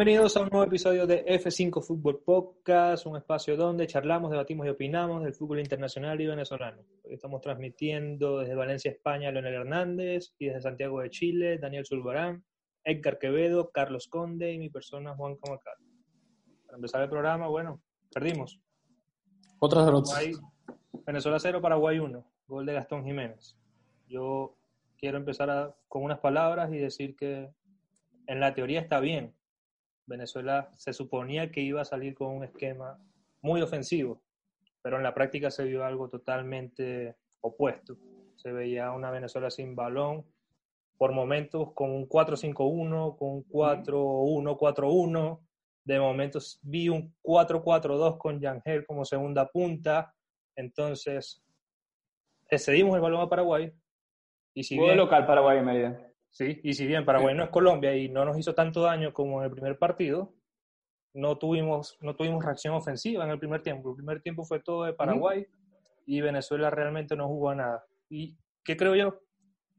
Bienvenidos a un nuevo episodio de F5 Fútbol Podcast, un espacio donde charlamos, debatimos y opinamos del fútbol internacional y venezolano. Hoy estamos transmitiendo desde Valencia, España, Leonel Hernández y desde Santiago de Chile, Daniel Zulbarán, Edgar Quevedo, Carlos Conde y mi persona Juan Camacal. Para empezar el programa, bueno, perdimos. Otras derrotas. Venezuela 0, Paraguay 1, gol de Gastón Jiménez. Yo quiero empezar a- con unas palabras y decir que en la teoría está bien. Venezuela se suponía que iba a salir con un esquema muy ofensivo, pero en la práctica se vio algo totalmente opuesto. Se veía una Venezuela sin balón, por momentos con un 4-5-1, con un 4-1-4-1. De momentos vi un 4-4-2 con Yangel como segunda punta. Entonces, le cedimos el balón a Paraguay. Y si bien, local Paraguay en Mérida. Sí, y si bien Paraguay no es Colombia y no nos hizo tanto daño como en el primer partido, no tuvimos, no tuvimos reacción ofensiva en el primer tiempo. El primer tiempo fue todo de Paraguay y Venezuela realmente no jugó a nada. ¿Y qué creo yo?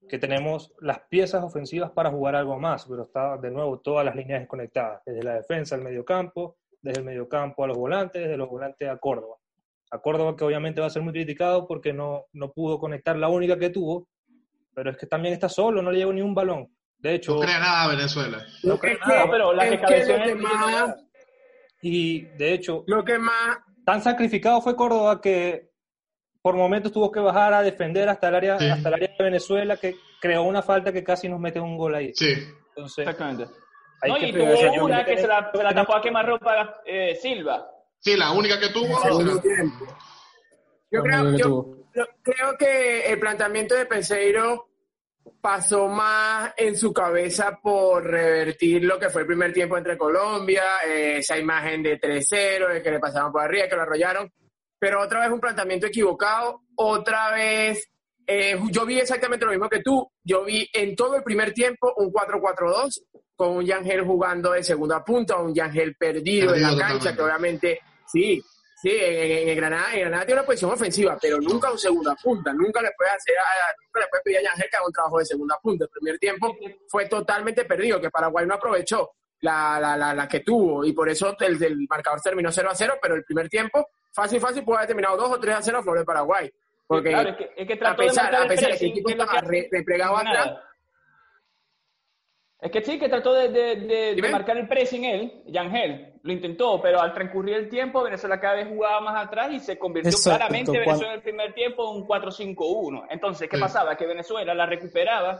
Que tenemos las piezas ofensivas para jugar algo más, pero está de nuevo todas las líneas desconectadas, desde la defensa al mediocampo, desde el mediocampo a los volantes, desde los volantes a Córdoba. A Córdoba que obviamente va a ser muy criticado porque no, no pudo conectar la única que tuvo, pero es que también está solo, no le llegó ni un balón. De hecho, No crea nada Venezuela. no que- nada. No, pero la es que que Y de hecho, Lo que más, tan sacrificado fue Córdoba que por momentos tuvo que bajar a defender hasta el área, Sí. hasta el área de Venezuela, que creó una falta que casi nos mete un gol ahí. Sí. Entonces, Exactamente. hay No, que y tuvo una que se la, se la tapó a quemarropa eh, Silva. Sí, la única que tuvo. Yo creo, yo creo que el planteamiento de Peseiro pasó más en su cabeza por revertir lo que fue el primer tiempo entre Colombia, eh, esa imagen de 3-0, de que le pasaban por arriba, que lo arrollaron, pero otra vez un planteamiento equivocado, otra vez, eh, yo vi exactamente lo mismo que tú, yo vi en todo el primer tiempo un 4-4-2 con un Yangel jugando de segunda punta, un Yangel perdido, en la Perdido cancha, totalmente. que obviamente, sí, Sí, en, Granada, en Granada tiene una posición ofensiva, pero nunca un segunda punta. Nunca le puede hacer a, nunca le puede pedir a Yangel que haga un trabajo de segunda punta. El primer tiempo fue totalmente perdido, que Paraguay no aprovechó la, la, la, la que tuvo y por eso el, el marcador terminó 0 a 0, pero el primer tiempo, fácil, fácil, pudo haber terminado 2 o 3 a 0 a favor de Paraguay. Porque Claro, es que, es que a pesar, a de que el equipo estaba replegado atrás, Es que sí, que trató de, de- de- de Dime. marcar el pressing él, Yangel, lo intentó, pero al transcurrir el tiempo, Venezuela cada vez jugaba más atrás y se convirtió Exacto, claramente Venezuela en el primer tiempo en un 4-5-1. Entonces, ¿qué Sí. pasaba? Que Venezuela la recuperaba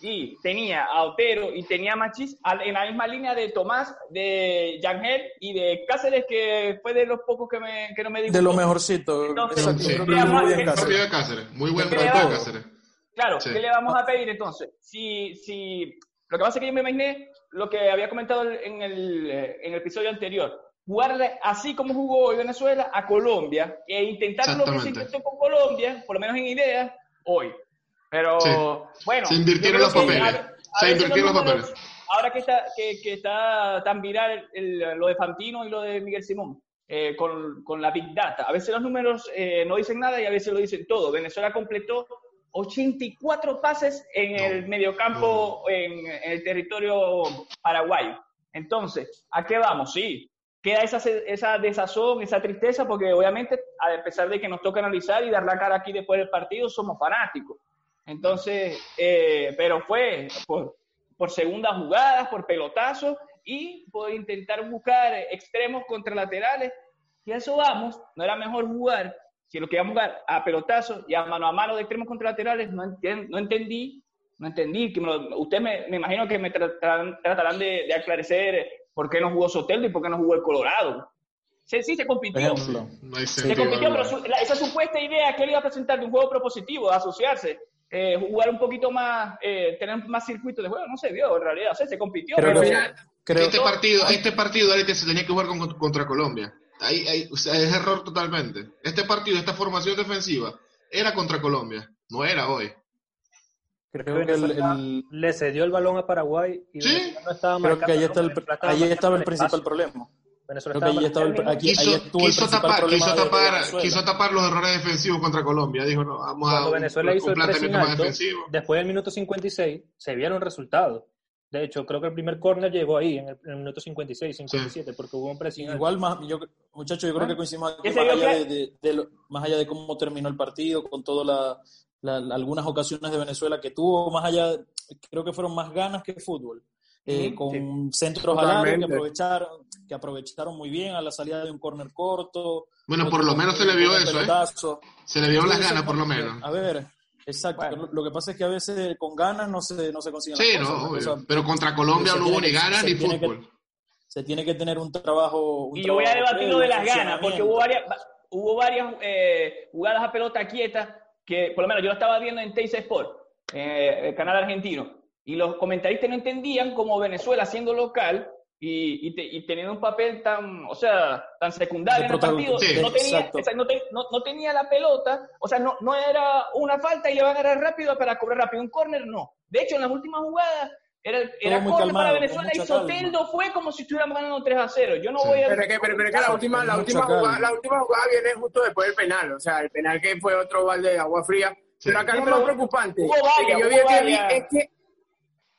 y tenía a Otero y tenía a Machis en la misma línea de Tomás, de Yangel y de Cáceres, que fue de los pocos que, me, que no me dijo. De lo mejorcito. Entonces, sí. Muy bien Cáceres. Muy buen ¿Qué partido de Cáceres. Claro, Sí. ¿qué le vamos a pedir entonces? Si, si, lo que pasa es que yo me imaginé lo que había comentado en el, eh, en el episodio anterior. Jugarle así como jugó hoy Venezuela a Colombia e intentar lo que se intentó con Colombia, por lo menos en ideas, hoy. Pero Sí. bueno. Se invirtieron los papeles. Se invirtieron los papeles. Ahora que está, que, que está tan viral el- lo de Fantino y lo de Miguel Simón, eh, con, con la Big Data. A veces los números eh, no dicen nada y a veces lo dicen todo. Venezuela completó 84 pases en el mediocampo en, en el territorio paraguayo. Entonces, ¿a qué vamos? Sí, queda esa, esa desazón, esa tristeza, porque obviamente, a pesar de que nos toca analizar y dar la cara aquí después del partido, somos fanáticos. Entonces, eh, pero fue por, por segundas jugadas, por pelotazos y por intentar buscar extremos contra laterales. Y a eso vamos, no era mejor jugar, si lo queríamos jugar a pelotazos y a mano a mano de extremos contra laterales, no, enten- no entendí, no entendí. Que me lo- usted me, me imagino que me tratarán, tratarán de, de aclarecer por qué no jugó Soteldo y por qué no jugó el Colorado. Sí, sí, se compitió. Ejemplo. No hay Se compitió, pero su- la- esa supuesta idea que él iba a presentar de un juego propositivo, de asociarse, eh, jugar un poquito más, eh, tener más circuitos de juego, no se vio en realidad, o sea, se compitió, pero que- final- Creo este partido, este partido que se tenía que jugar con- contra Colombia. Ahí, ahí, o sea, es error totalmente. Este partido, esta formación defensiva, era contra Colombia, no era hoy. creo que el, el- Le cedió el balón a Paraguay y Sí. Venezuela no estaba creo que ahí está el, ahí estaba el principal espacio. problema. Venezuela Creo que ahí estaba el, aquí, ahí Quiso, quiso principal tapar, problema quiso, tapar, Venezuela. quiso tapar los errores defensivos contra Colombia. Dijo, no, vamos a Cuando un, Venezuela hizo un el pressing planteamiento más alto, defensivo. después del minuto 56 se vieron resultados. De hecho, creo que el primer córner llegó ahí, en el, en el minuto 56, 57, porque hubo un alto. Igual, más, yo, muchachos, yo creo que coincidimos aquí, ¿Qué se más vio allá de, de- de lo- más allá de cómo terminó el partido, con todas la, la- la- algunas ocasiones de Venezuela que tuvo, más allá, creo que fueron más ganas que fútbol. Eh, con centros al área que aprovecharon, que aprovecharon muy bien a la salida de un córner corto. Bueno, por lo menos se le vio eso, ¿eh? Se le dieron las ganas, por lo menos. A ver, exacto. Bueno. Lo, que pasa es que a veces con ganas no se, no se consiguen Sí, las no, cosas. pero contra Colombia no hubo ni ganas ni tiene que- fútbol. se tiene que tener un trabajo. un Y yo voy a debatir lo de las ganas, porque hubo varias, hubo varias eh, jugadas a pelota quieta que, por lo menos, yo lo estaba viendo en Teis Sport, eh, el canal argentino, y los comentaristas no entendían cómo Venezuela, siendo local y, y te- y teniendo un papel tan, o sea, tan secundario en el partido. Sí, no, tenía, o sea, no, te- no- no tenía la pelota, o sea, no, no era una falta y le va a agarrar rápido para cobrar rápido. Un córner, no. De hecho, en las últimas jugadas era, era córner calmado, para Venezuela y. Soteldo fue como si estuviéramos ganando 3 a 0. Yo no Sí. voy a... Pero es que, pero, pero que la última, la última jugada, la última jugada viene justo después del penal, o sea, el penal que fue otro balde de agua fría. Pero acá Sí, lo más preocupante varias, que yo vi, varias. es que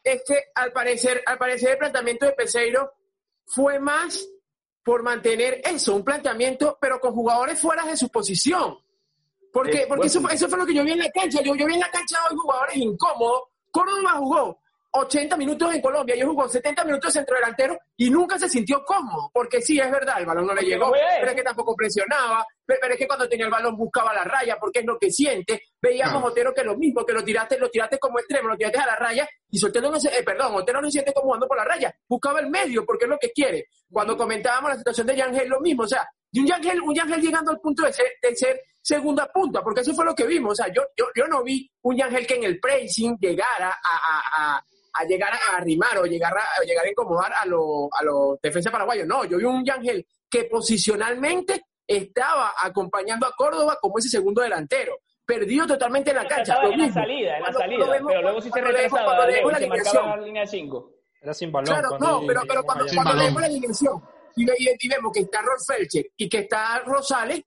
es que al parecer, al parecer el planteamiento de Peseiro fue más por mantener eso, un planteamiento, pero con jugadores fuera de su posición. Porque, Eh, porque bueno. eso, fue- eso fue lo que yo vi en la cancha. Yo, yo vi en la cancha hoy jugadores incómodos. Córdoba jugó 80 minutos en Colombia, yo jugó 70 minutos de centro delantero y nunca se sintió cómodo. Porque sí, es verdad, el balón no le Porque llegó, no pero es que tampoco presionaba, pero, es que cuando tenía el balón buscaba la raya, porque es lo que siente. Veíamos Claro. Otero que lo mismo, que lo tiraste, lo tiraste como extremo, lo tiraste a la raya y Sotelo no se, eh, perdón, Otero no se siente como jugando por la raya, buscaba el medio porque es lo que quiere. Cuando comentábamos la situación de Yangel, lo mismo, o sea, de un Yangel, un Yangel llegando al punto de ser, de ser segunda punta, porque eso fue lo que vimos, o sea, yo, yo, yo no vi un Yangel que en el pressing llegara a, a, a, a llegar a arrimar o llegar a, a llegar a incomodar a los a los defensas paraguayos, no, yo vi un Yangel que posicionalmente estaba acompañando a Córdoba como ese segundo delantero, perdido totalmente en la cancha. Lo en la mismo. salida, en la Cuando- salida, cuando vemos- pero luego sí se retrasaba, cuando y la se marcaba la línea de 5. Era sin balón. Claro, no, pero, pero cuando, cuando leemos la alineación y- y vemos que está Rolf Felcher y que está Rosales,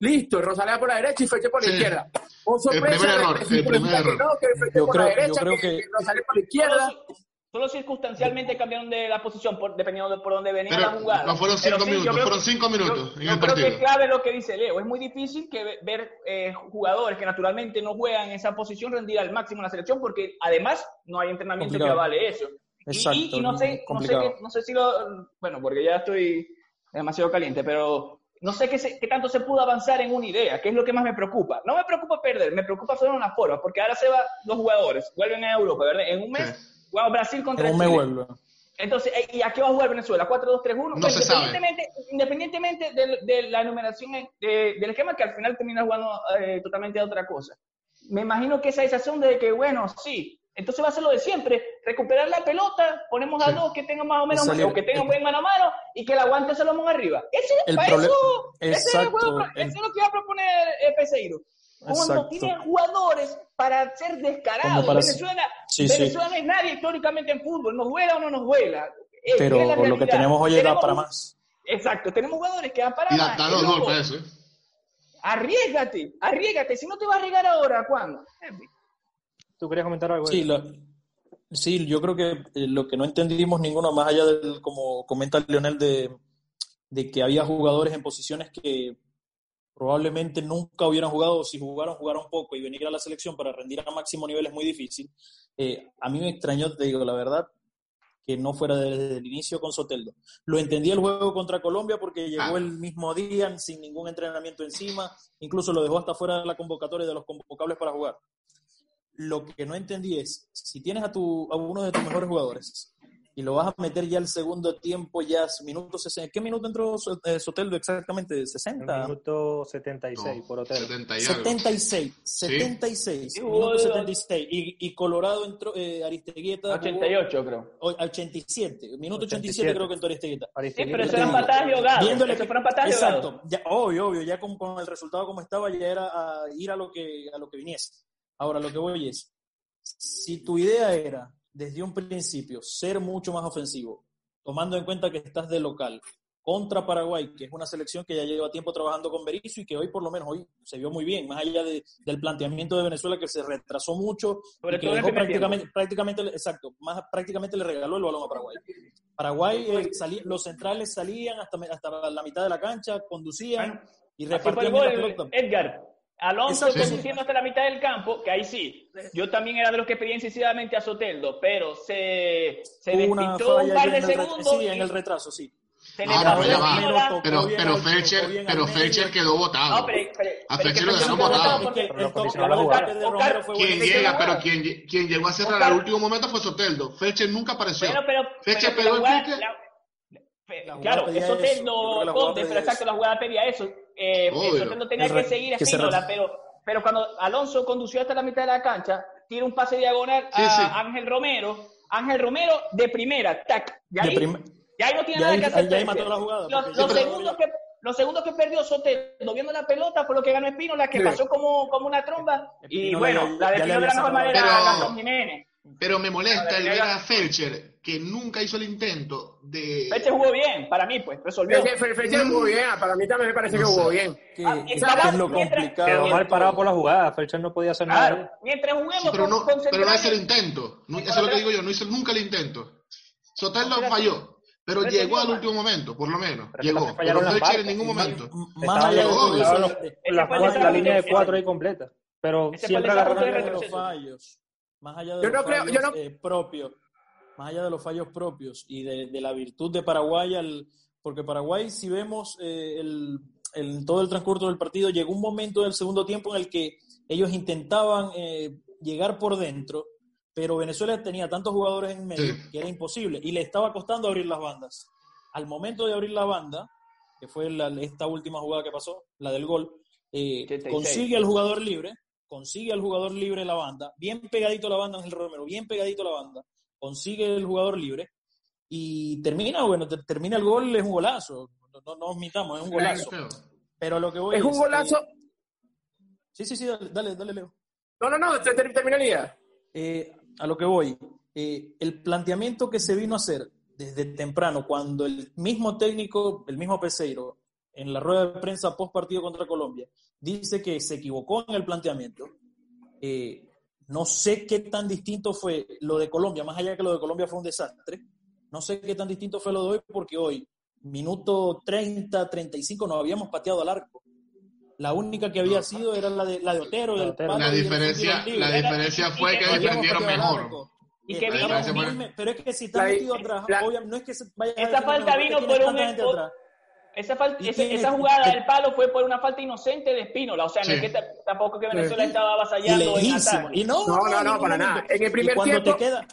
listo, Rosales va por la derecha y Felcher por la Sí. izquierda. O El primer error, el primer error. No, que Felcher Yo por creo- la yo derecha, creo que, Rosales por la izquierda. Solo, solo circunstancialmente cambiaron de la posición por- dependiendo de por dónde venía Pero la jugada. no fueron cinco sí, minutos, fueron cinco minutos yo- en yo el creo que partido. clave lo que dice Leo. Es muy difícil que ve- ver eh, jugadores que naturalmente no juegan en esa posición rendir al máximo en la selección porque además no hay entrenamiento Complicado. que avale eso. Y- Exacto, y, y no sé, no sé, no sé si lo, bueno, porque ya estoy demasiado caliente, pero no sé qué, se- qué tanto se pudo avanzar en una idea, que es lo que más me preocupa. No me preocupa perder, me preocupa solo una forma, porque ahora se van los jugadores, vuelven a Europa, ¿verdad? En un mes, Sí. jugamos Brasil contra En un mes Chile. Entonces, eh, ¿y a qué va a jugar Venezuela? ¿4-2-3-1? No se sabe. independientemente, independientemente de, de la numeración de- del esquema, que al final termina jugando eh, totalmente a otra cosa. Me imagino que esa sensación de que, bueno, sí, entonces va a ser lo de siempre, recuperar la pelota, ponemos a Sí. dos que tengan más o menos, Salir- o que tengan buen mano a mano, y que el aguante Salomón arriba. Ese, El para eso, ese es, el juego- el- eso es lo que va a proponer eh, Peseiro. Cuando tiene jugadores para ser descarados. Para- Venezuela, Sí, sí. Venezuela no es nadie históricamente en fútbol, nos vuela o no nos vuela. Eh, Pero es la lo que tenemos hoy da Tenemos para un- más. Exacto, tenemos jugadores que dan para Y más. da, da loco. golpes ¿eh? Arriesgate, arriesgate. Si no te va a arriesgar ahora, ¿cuándo? ¿Tú querías comentar algo? Sí, la- sí, yo creo que eh, lo que no entendimos ninguno, más allá del, como comenta Leonel, de, de que había jugadores en posiciones que probablemente nunca hubieran jugado, o si jugaron, jugaron poco y venir a la selección para rendir a máximo nivel es muy difícil. Eh, a mí me extrañó, te digo la verdad, que no fuera desde el inicio con Soteldo. Lo entendí el juego contra Colombia porque llegó Ah. el mismo día sin ningún entrenamiento encima, incluso lo dejó hasta fuera de la convocatoria de los convocables para jugar. Lo que no entendí es, si tienes a, tu, a uno de tus mejores jugadores y lo vas a meter ya el segundo tiempo, ya minuto 60. ¿Qué minuto entró eh, Soteldo exactamente? ¿60? Minuto 76 por hotel. 70 y 76, 76, Sí, minuto jugó- 76. Y, y Colorado entró, eh, Aristeguieta. jugó 88, creo. o- 87, minuto 87, 87. creo que entró Aristegueta. Sí, Aristeguieta pero eso eran patadas y ahogadas. Viéndole Eso que- fueron patadas. Exacto, ya, obvio, obvio, ya con, con el resultado como estaba, ya era a ir a lo que a lo que viniese. Ahora, lo que voy es, si tu idea era desde un principio ser mucho más ofensivo, tomando en cuenta que estás de local contra Paraguay, que es una selección que ya lleva tiempo trabajando con Berizzo y que hoy por lo menos hoy se vio muy bien, más allá de- del planteamiento de Venezuela que se retrasó mucho Sobre y que dejó prácticamente, prácticamente, exacto, más prácticamente le regaló el balón a Paraguay. Paraguay, eh, salí- los centrales salían hasta, hasta la mitad de la cancha, conducían y repartían. Edgar. Alonso conduciendo hasta la mitad del campo, que ahí sí. Yo también era de los que pedía incisivamente a Soteldo, pero se, se despistó un par de segundos. Sí, en el retraso, sí. se le Ah, pasó pero ya va. Pero, pero Felcher, pero. Felcher quedó votado. No, pero, pero, A Es Pero lo el toque condicionó la jugada. de Oscar- Romero fue Quien llega, pero quien, lle- quien llegó a cerrar al último momento fue Soteldo. Felcher nunca apareció. Bueno, pero, Fecha pero pegó el claro, eso. Soteldo, Conde, pero exacto, la jugada pedía eso. Eh, Obvio. Soteldo tenía que seguir a Espínola, pero, pero cuando Alonso condució hasta la mitad de la cancha, tira un pase diagonal Sí, a sí. Ángel Romero. Ángel Romero de primera, tac. Ya ahí, prim- ya ahí no tiene Ya nada ahí- que hacer. ahí- ya ahí Felcher. mató la jugada, Los, segundos que, los segundos que perdió Soteldo viendo la pelota fue lo que ganó Espínola, que Sí. pasó como, como una tromba. Y bueno, ya- la de ya le Espínola de la mejor manera Pero- a Gastón Jiménez. Pero me molesta el ver a Felcher, que nunca hizo el intento de... Feche jugó bien, para mí, pues, resolvió. Felcher Felcher jugó bien, ah, para mí también me parece que No sé. jugó bien. Que, Ah, que estaba- es lo mientras- complicado. Quedó mal parado por la jugada. Felcher no podía hacer Claro, nada. mientras juguemos Sí, pero no, pero no es el intento. No, eso es lo que digo yo, no hizo nunca el intento. Soteldo Pero- falló, pero pero llegó al no- último momento, por lo menos. Pero que Llegó. Pero las Felcher en ningún momento. Más allá de la, línea de cuatro ahí completa. Pero siempre agarraron los fallos, más allá de Yo los no creo- fallos yo no- eh, propios, más allá de los fallos propios y de, de la virtud de Paraguay, al, porque Paraguay, si vemos eh, el, el- todo el transcurso del partido, llegó un momento del segundo tiempo en el que ellos intentaban eh, llegar por dentro, pero Venezuela tenía tantos jugadores en medio Sí. que era imposible y le estaba costando abrir las bandas. Al momento de abrir la banda, que fue la- esta última jugada que pasó, la del gol, eh, 86. consigue al jugador libre, consigue al jugador libre la banda, bien pegadito a la banda Ángel Romero, bien pegadito a la banda, consigue el jugador libre y termina, bueno, ter- termina el gol, es un golazo, no, no, no nos mitamos, es un golazo. Pero lo que voy Es un golazo. eh, sí, sí, sí, dale, dale, dale, Leo. No, no, no, te- te- termina el día. Eh, a lo que voy, eh, el planteamiento que se vino a hacer desde temprano, cuando el mismo técnico, el mismo Peseiro, en la rueda de prensa post partido contra Colombia, dice que se equivocó en el planteamiento. eh, no sé qué tan distinto fue lo de Colombia, más allá de que lo de Colombia fue un desastre. No sé qué tan distinto fue lo de hoy, porque hoy, minuto 30, 35, nos habíamos pateado al arco. La única que había sido era la de, la de Otero. La de del La del diferencia, la diferencia fue que que defendieron mejor. Y que firmes, pero es que si estás La- metido atrás, obviamente, no es que se vaya a Esa defender falta vino por un atrás. Esa, fal- Y esa, tiene- esa jugada del palo fue por una falta inocente de Espínola. O sea, no Sí. es que ta- tampoco que Venezuela Sí. estaba avasallando en lejísimo. ataque. Y no, No, no, no, para nada. En el primer y cuando tiempo- te queda,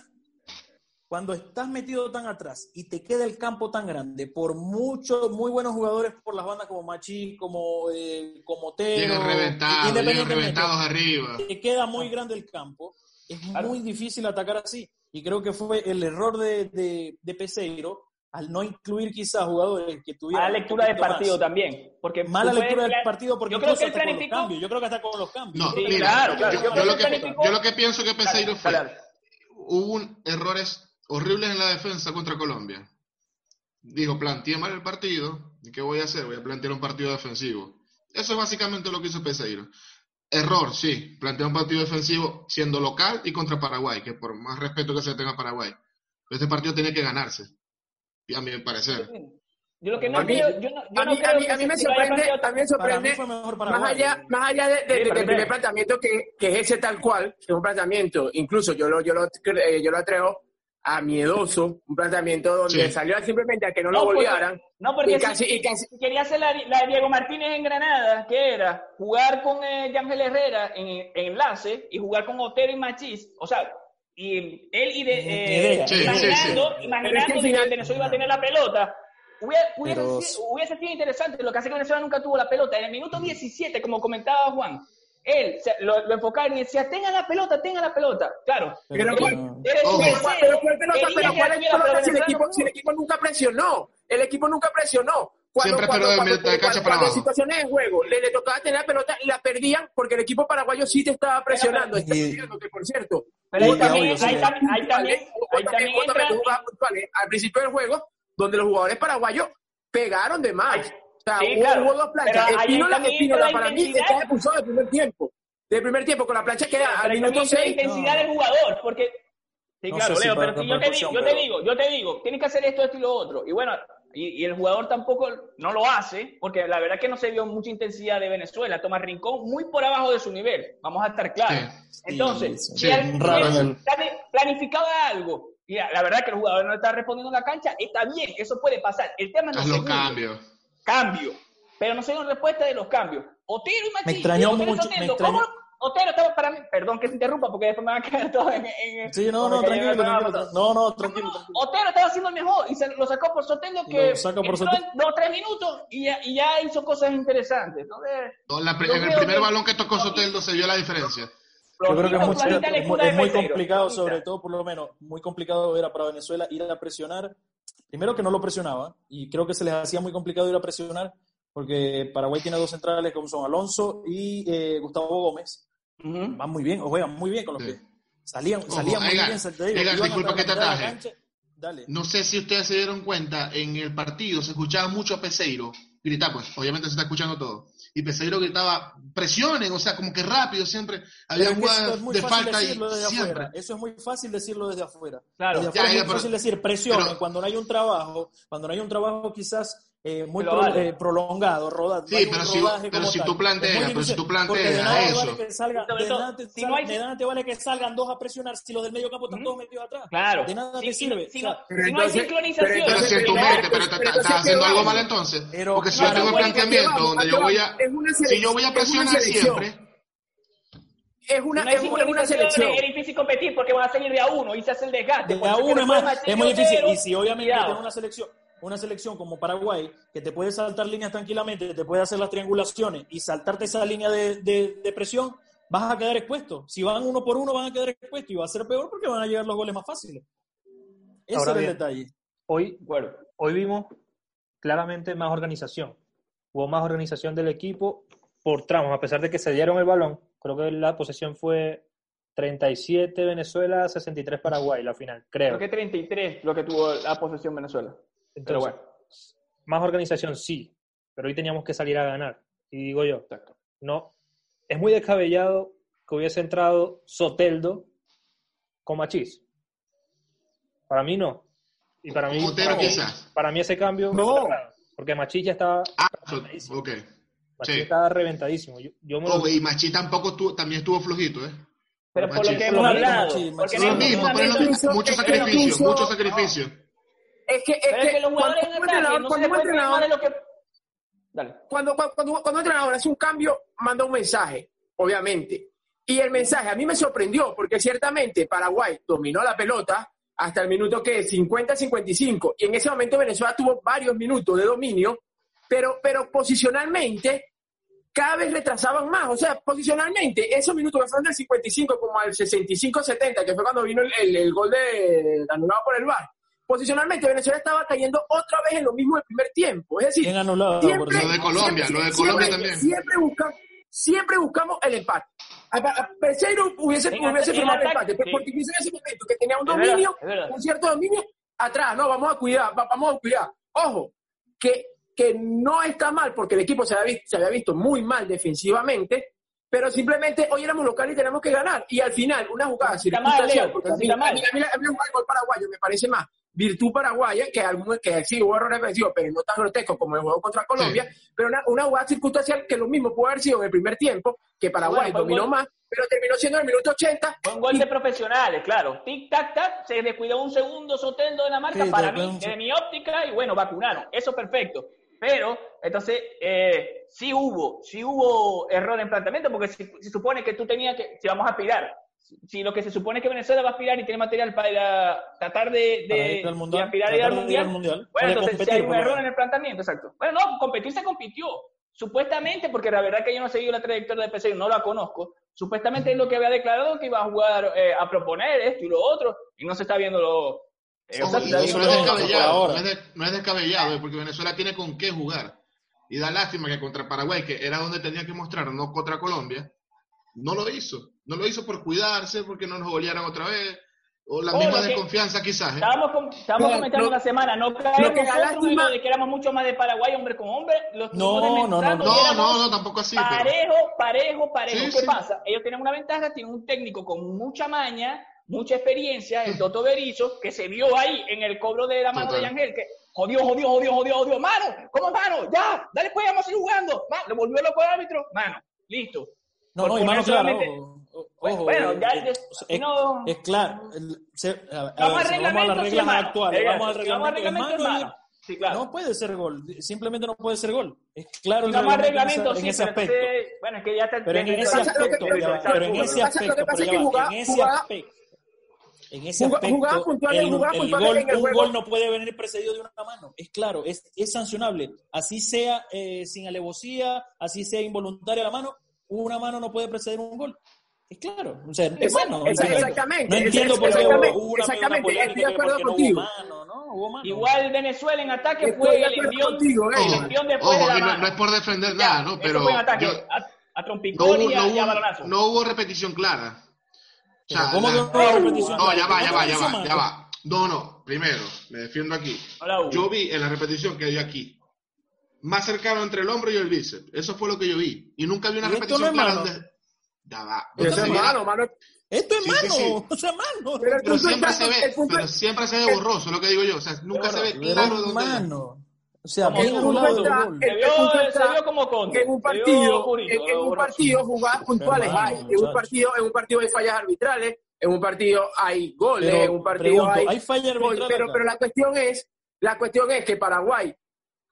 cuando estás metido tan atrás y te queda el campo tan grande, por muchos, muy buenos jugadores por las bandas como Machi, como, eh, como Teo, Llegan reventados, llegan reventados arriba. te queda muy grande el campo, es muy difícil atacar así. Y creo que fue el error de, de, de Peseiro al no incluir quizás jugadores que tuvieran. Mala lectura del más. partido también. Porque Mala lectura del partido porque Yo creo que él hasta con los planificó. cambios. Yo creo que hasta con los cambios. No, Sí, mira, claro, claro. yo, Yo yo creo lo que que, planificó- yo lo que pienso que Peseiro fue, hubo un- errores horribles en la defensa contra Colombia. Dijo, planteé mal el partido, ¿y qué voy a hacer? Voy a plantear un partido defensivo. Eso es básicamente lo que hizo Peseiro. Error, sí, plantear un partido defensivo siendo local y contra Paraguay, que por más respeto que se tenga a Paraguay. Este partido tenía que ganarse, a mi parecer. Yo lo que no A mí- creo, yo no, yo A no mí, creo a mí, que a mí me sorprende, a mí me sorprende más allá, más allá de, de- Sí, del primer planteamiento que, que es ese tal cual, que es un planteamiento, incluso yo lo, yo lo, eh, yo lo atrevo a miedoso, un planteamiento donde Sí. salió simplemente a que no, No, lo golearan. No, porque Y casi- si, y casi- si quería hacer la, la de Diego Martínez en Granada, que era jugar con eh, Herrera en, en enlace y jugar con Otero y Machís, o sea, y él y de, eh. Sí, sí, imaginando, sí. imaginando Pero es que final- Venezuela iba a tener la pelota. Hubiera, hubiera Pero- sido, hubiese sido interesante, lo que hace que Venezuela nunca tuvo la pelota. En el minuto 17, como comentaba Juan, él se- lo, lo enfocaron y decía, tenga la pelota, tenga la pelota. Claro. Pero Pero- ¿cuál- Era el Ojo. tercero, Pero ¿cuál pelota? quería Pero que ¿cuál es tuviera, pelota pero si el equipo, si el equipo nunca presionó? El equipo nunca presionó. Siempre esperó de mitad de cancha para cuando en abajo. situaciones de juego le, le tocaba tener la pelota y la perdían porque el equipo paraguayo sí te estaba presionando. Está diciendo que, por cierto, Pero ahí también, ahí también, ahí también, hubo ahí también entra, puntuales al principio del juego donde los jugadores paraguayos pegaron de más. O sea, Sí, hubo, claro. hubo dos planchas. Espínola, Espínola para mí está expulsado del primer tiempo. Del primer tiempo, con la plancha que da al minuto también entra la 6. intensidad No. del jugador, porque sí, No claro, si Leo, para pero si yo te digo, yo te digo, yo te digo, tienes que hacer esto, esto y lo otro. Y bueno, y, y el jugador tampoco no lo hace, porque la verdad que no se vio mucha intensidad de Venezuela. Tomás Rincón muy por abajo de su nivel, vamos a estar claros. Sí. Entonces, Sí, si algo, y la verdad que el jugador no está respondiendo en la cancha, está bien, eso puede pasar. El tema es Haz los cambios. cambio. Pero no se dio respuesta de los cambios. Otero y Machín. Me extrañó mucho, Soteldo, me extrañó- ¿cómo? Otero estaba para mí. Perdón que te interrumpa porque después me van a caer todo en. en Sí, no, no, tranquilo, tranquilo. No, no, tranquilo, tranquilo. Otero estaba haciendo el mejor y se lo sacó por Soteldo que Lo saca por entró Soteldo. en dos o tres minutos y ya, y ya hizo cosas interesantes. La en el primer que- balón que tocó Soteldo se vio la diferencia. Yo creo que es flojito, muy, es es complicado, sobre todo, por lo menos, muy complicado era para Venezuela ir a presionar. Primero que no lo presionaba, y creo que se les hacía muy complicado ir a presionar, porque Paraguay tiene dos centrales como son Alonso y eh, Gustavo Gómez. Van muy bien, o juegan muy bien con los Sí. pies. Salían, Ojo, salían muy Edgar, bien. disculpa que te ataje. cancha. Dale. No sé si ustedes se dieron cuenta, en el partido se escuchaba mucho a Peseiro gritar, pues obviamente se está escuchando todo. Y Peseiro gritaba, presionen, o sea, como que rápido siempre. Había jugadas es muy de fácil falta y decirlo desde siempre. afuera. Eso es muy fácil decirlo desde afuera. Claro. Desde afuera Ya, es ya, muy pero- fácil decir presionen pero- cuando no hay un trabajo, cuando no hay un trabajo quizás eh, muy pro- vale. eh, prolongado, rodado. Sí, pero si- pero si tú planteas, pero si tú planteas de nada eso. Vale que salga, de, todo, nada te, si no hay- de nada te vale que salgan dos a presionar si los del medio campo están Ujú. todos metidos atrás. Claro. De nada Sí, te si- sirve. si O sea, no- Pero si no hay sincronización. pero Pero si en tu Pero- mente, pero estás haciendo ¿qué algo mal entonces. Pero- Porque si no, yo tengo un planteamiento vamos, donde ¿a yo voy a, si yo voy a presionar siempre, Es una, No es una, es una selección. es difícil competir porque van a salir de a uno y se hace el desgaste. de a uno es más, es muy difícil. Y si obviamente tienes una selección, una selección como Paraguay, que te puede saltar líneas tranquilamente, te puede hacer las triangulaciones y saltarte esa línea de, de- de presión, vas a quedar expuesto. Si van uno por uno, van a quedar expuestos y va a ser peor porque van a llegar los goles más fáciles. Ese Ahora es el detalle. Hoy, acuerdo. hoy vimos claramente más organización. Hubo más organización del equipo por tramos, a pesar de que se dieron el balón. Creo que la posesión fue 37 Venezuela, 63 Paraguay, la final, creo. Creo que 33 lo que tuvo la posesión Venezuela. Pero Entonces, bueno. más organización sí, pero hoy teníamos que salir a ganar. Y digo yo, no, es muy descabellado que hubiese entrado Soteldo con Machís. Para mí no. Y para mí, para mí, quizás. para mí ese cambio No. porque Machís ya estaba, Ah, so- ok. Machís sí. estaba reventadísimo. Yo, yo me lo- Oh, y Machi tampoco estuvo, también estuvo flojito, ¿eh? Pero por lo que hemos hablado. Machín, Porque Machín. no Lo mismo, pero es lo Incluso- mismo, mucho sacrificio, mucho sacrificio. Es que, es Pero es que que cuando, en ataque entrenador, no se lo que... Dale. cuando, cuando, cuando un entrenador hace un cambio, manda un mensaje, obviamente. Y el mensaje a mí me sorprendió, porque ciertamente Paraguay dominó la pelota hasta el minuto que 50-55, y en ese momento Venezuela tuvo varios minutos de dominio, pero, pero posicionalmente cada vez retrasaban más. O sea, posicionalmente, esos minutos que fueron del 55 como al 65-70, que fue cuando vino el, el- el gol de anulado por el VAR, posicionalmente Venezuela estaba cayendo otra vez en lo mismo del primer tiempo. Es decir, anulado. siempre, Lo de Colombia, lo de siempre- Colombia siempre- también. Siempre buscamos, siempre buscamos el empate. A, a- a Peseiro hubiese, En hubiese firmado en el empate, sí. porque quiso en ese momento que tenía un Es verdad, dominio, es verdad. un cierto dominio, atrás, no, vamos a cuidar, va- vamos a cuidar. Ojo, que, que no está mal, porque el equipo se había, visto, se había visto muy mal defensivamente, pero simplemente hoy éramos locales y tenemos que ganar. Y al final, una jugada circunstancial, porque a mí, a mí, a mí, a mí el gol paraguayo me parece más virtud paraguaya, que algunos que sí hubo errores defensivos, pero no tan grotescos como el juego contra Colombia, pero una, una jugada circunstancial que lo mismo pudo haber sido en el primer tiempo, que Paraguay Bueno, dominó gol. más, pero terminó siendo en el minuto 80. Fue un gol de profesionales, claro. Tic, tac, tac. Se descuidó un segundo Sotendo de la marca Sí, para mí, desde mi óptica, y bueno, vacunaron. Eso perfecto. Pero, entonces, eh, sí hubo, sí hubo error en planteamiento, porque se, se supone que tú tenías que, si vamos a aspirar, si lo que se supone que Venezuela va a aspirar y tiene material para tratar de, de, de mundial, aspirar tratar al ir al mundial, mundial, bueno, entonces si competir, hay un error en el planteamiento, exacto. Bueno, no, competir se compitió. Supuestamente, porque la verdad que yo no he seguido la trayectoria de PC, no la conozco. Supuestamente es lo que había declarado que iba a jugar, eh, a proponer esto y lo otro, y no se está viendo lo. Eh, o sea, no, es descabellado, no es, de- no es descabellado, eh, porque Venezuela tiene con qué jugar. Y da lástima que contra Paraguay, que era donde tenía que mostrar, no contra Colombia, no lo hizo. No lo hizo por cuidarse, porque no nos golearan otra vez, o la Oh, misma desconfianza quizás. ¿eh? Estábamos, com- estábamos No, comentando lo- una semana, no caer lo que da nosotros de que éramos mucho más de Paraguay, hombre con hombre. Lo No, no, no, No, no, no, tampoco así. pero- Parejo, parejo, parejo. Sí, ¿Qué sí. pasa? Ellos tienen una ventaja, tienen un técnico con mucha maña, mucha experiencia, el Toto Berizzo, que se vio ahí en el cobro de la mano Total. de Yangel, que jodió, jodió, jodió, jodió, jodió. Mano, ¿cómo mano? Ya, dale pues, vamos a seguir jugando. Mano, le volvió loco al árbitro. Mano, listo. No, Por no, y mano solamente- ojo, ojo, Bueno, ya- eh, ya- aquí es, no- es claro, el- se- a, a ver, Vamos nos vamos a las sí, reglas actuales, Eh, vamos al reglamento, vamos al reglamento, es mano, hermano. Sí, claro. no puede ser gol, simplemente no puede ser gol, es claro el reglamento reglamento, en ese- sí, en ese pero aspecto. entonces, bueno, es que ya está... Pero en ese aspecto, pero en ese aspecto, pero en ese aspecto, en ese aspecto, puntual- el, jugaba el gol, en el un juego. gol no puede venir precedido de una mano, es claro, es, es sancionable, así sea eh, sin alevosía, así sea involuntaria la mano, una mano no puede preceder un gol. Es claro, o sea, es entiendo. exactamente, No entiendo por qué exactamente, hubo una, exactamente, una polémica estoy de acuerdo contigo. hubo mano, ¿no? Hubo mano. Igual Venezuela en ataque Estoy fue el envión, eh. después ojo, de la no, mano. no es por defender nada, ¿no? Pero fue en ataque, yo- a, a no hubo, trompicón y a, no y a hubo- balonazo. no hubo repetición clara. Sea, Pero ¿Cómo la- que no repetición? No, ya va, ya va, ya ¿Cómo va, ya va. No, no, primero, me defiendo aquí. Hola. Yo vi en la repetición que dio aquí, más cercano entre el hombro y el bíceps. Eso fue lo que yo vi. Y nunca vi una ¿Y esto repetición no es clara donde... Ya va. Pero eso es mano, mano. Esto es Sí, mano, sí, sí. o sea, mano. Pero siempre está- se ve, el punto- pero siempre se ve borroso, lo que digo yo. O sea, nunca se ve Pero claro es dónde... mano. O sea, Como bien tú, anulado punto el está- gol. Se vio, se como contra. en un partido, purito, en, en un partido jugadas puntuales hay, en un partido, en un partido hay fallas arbitrales, en un partido hay goles, Pero, en un partido pregunto, hay, ¿hay falla gol, arbitral pero, pero la cuestión es, la cuestión es que Paraguay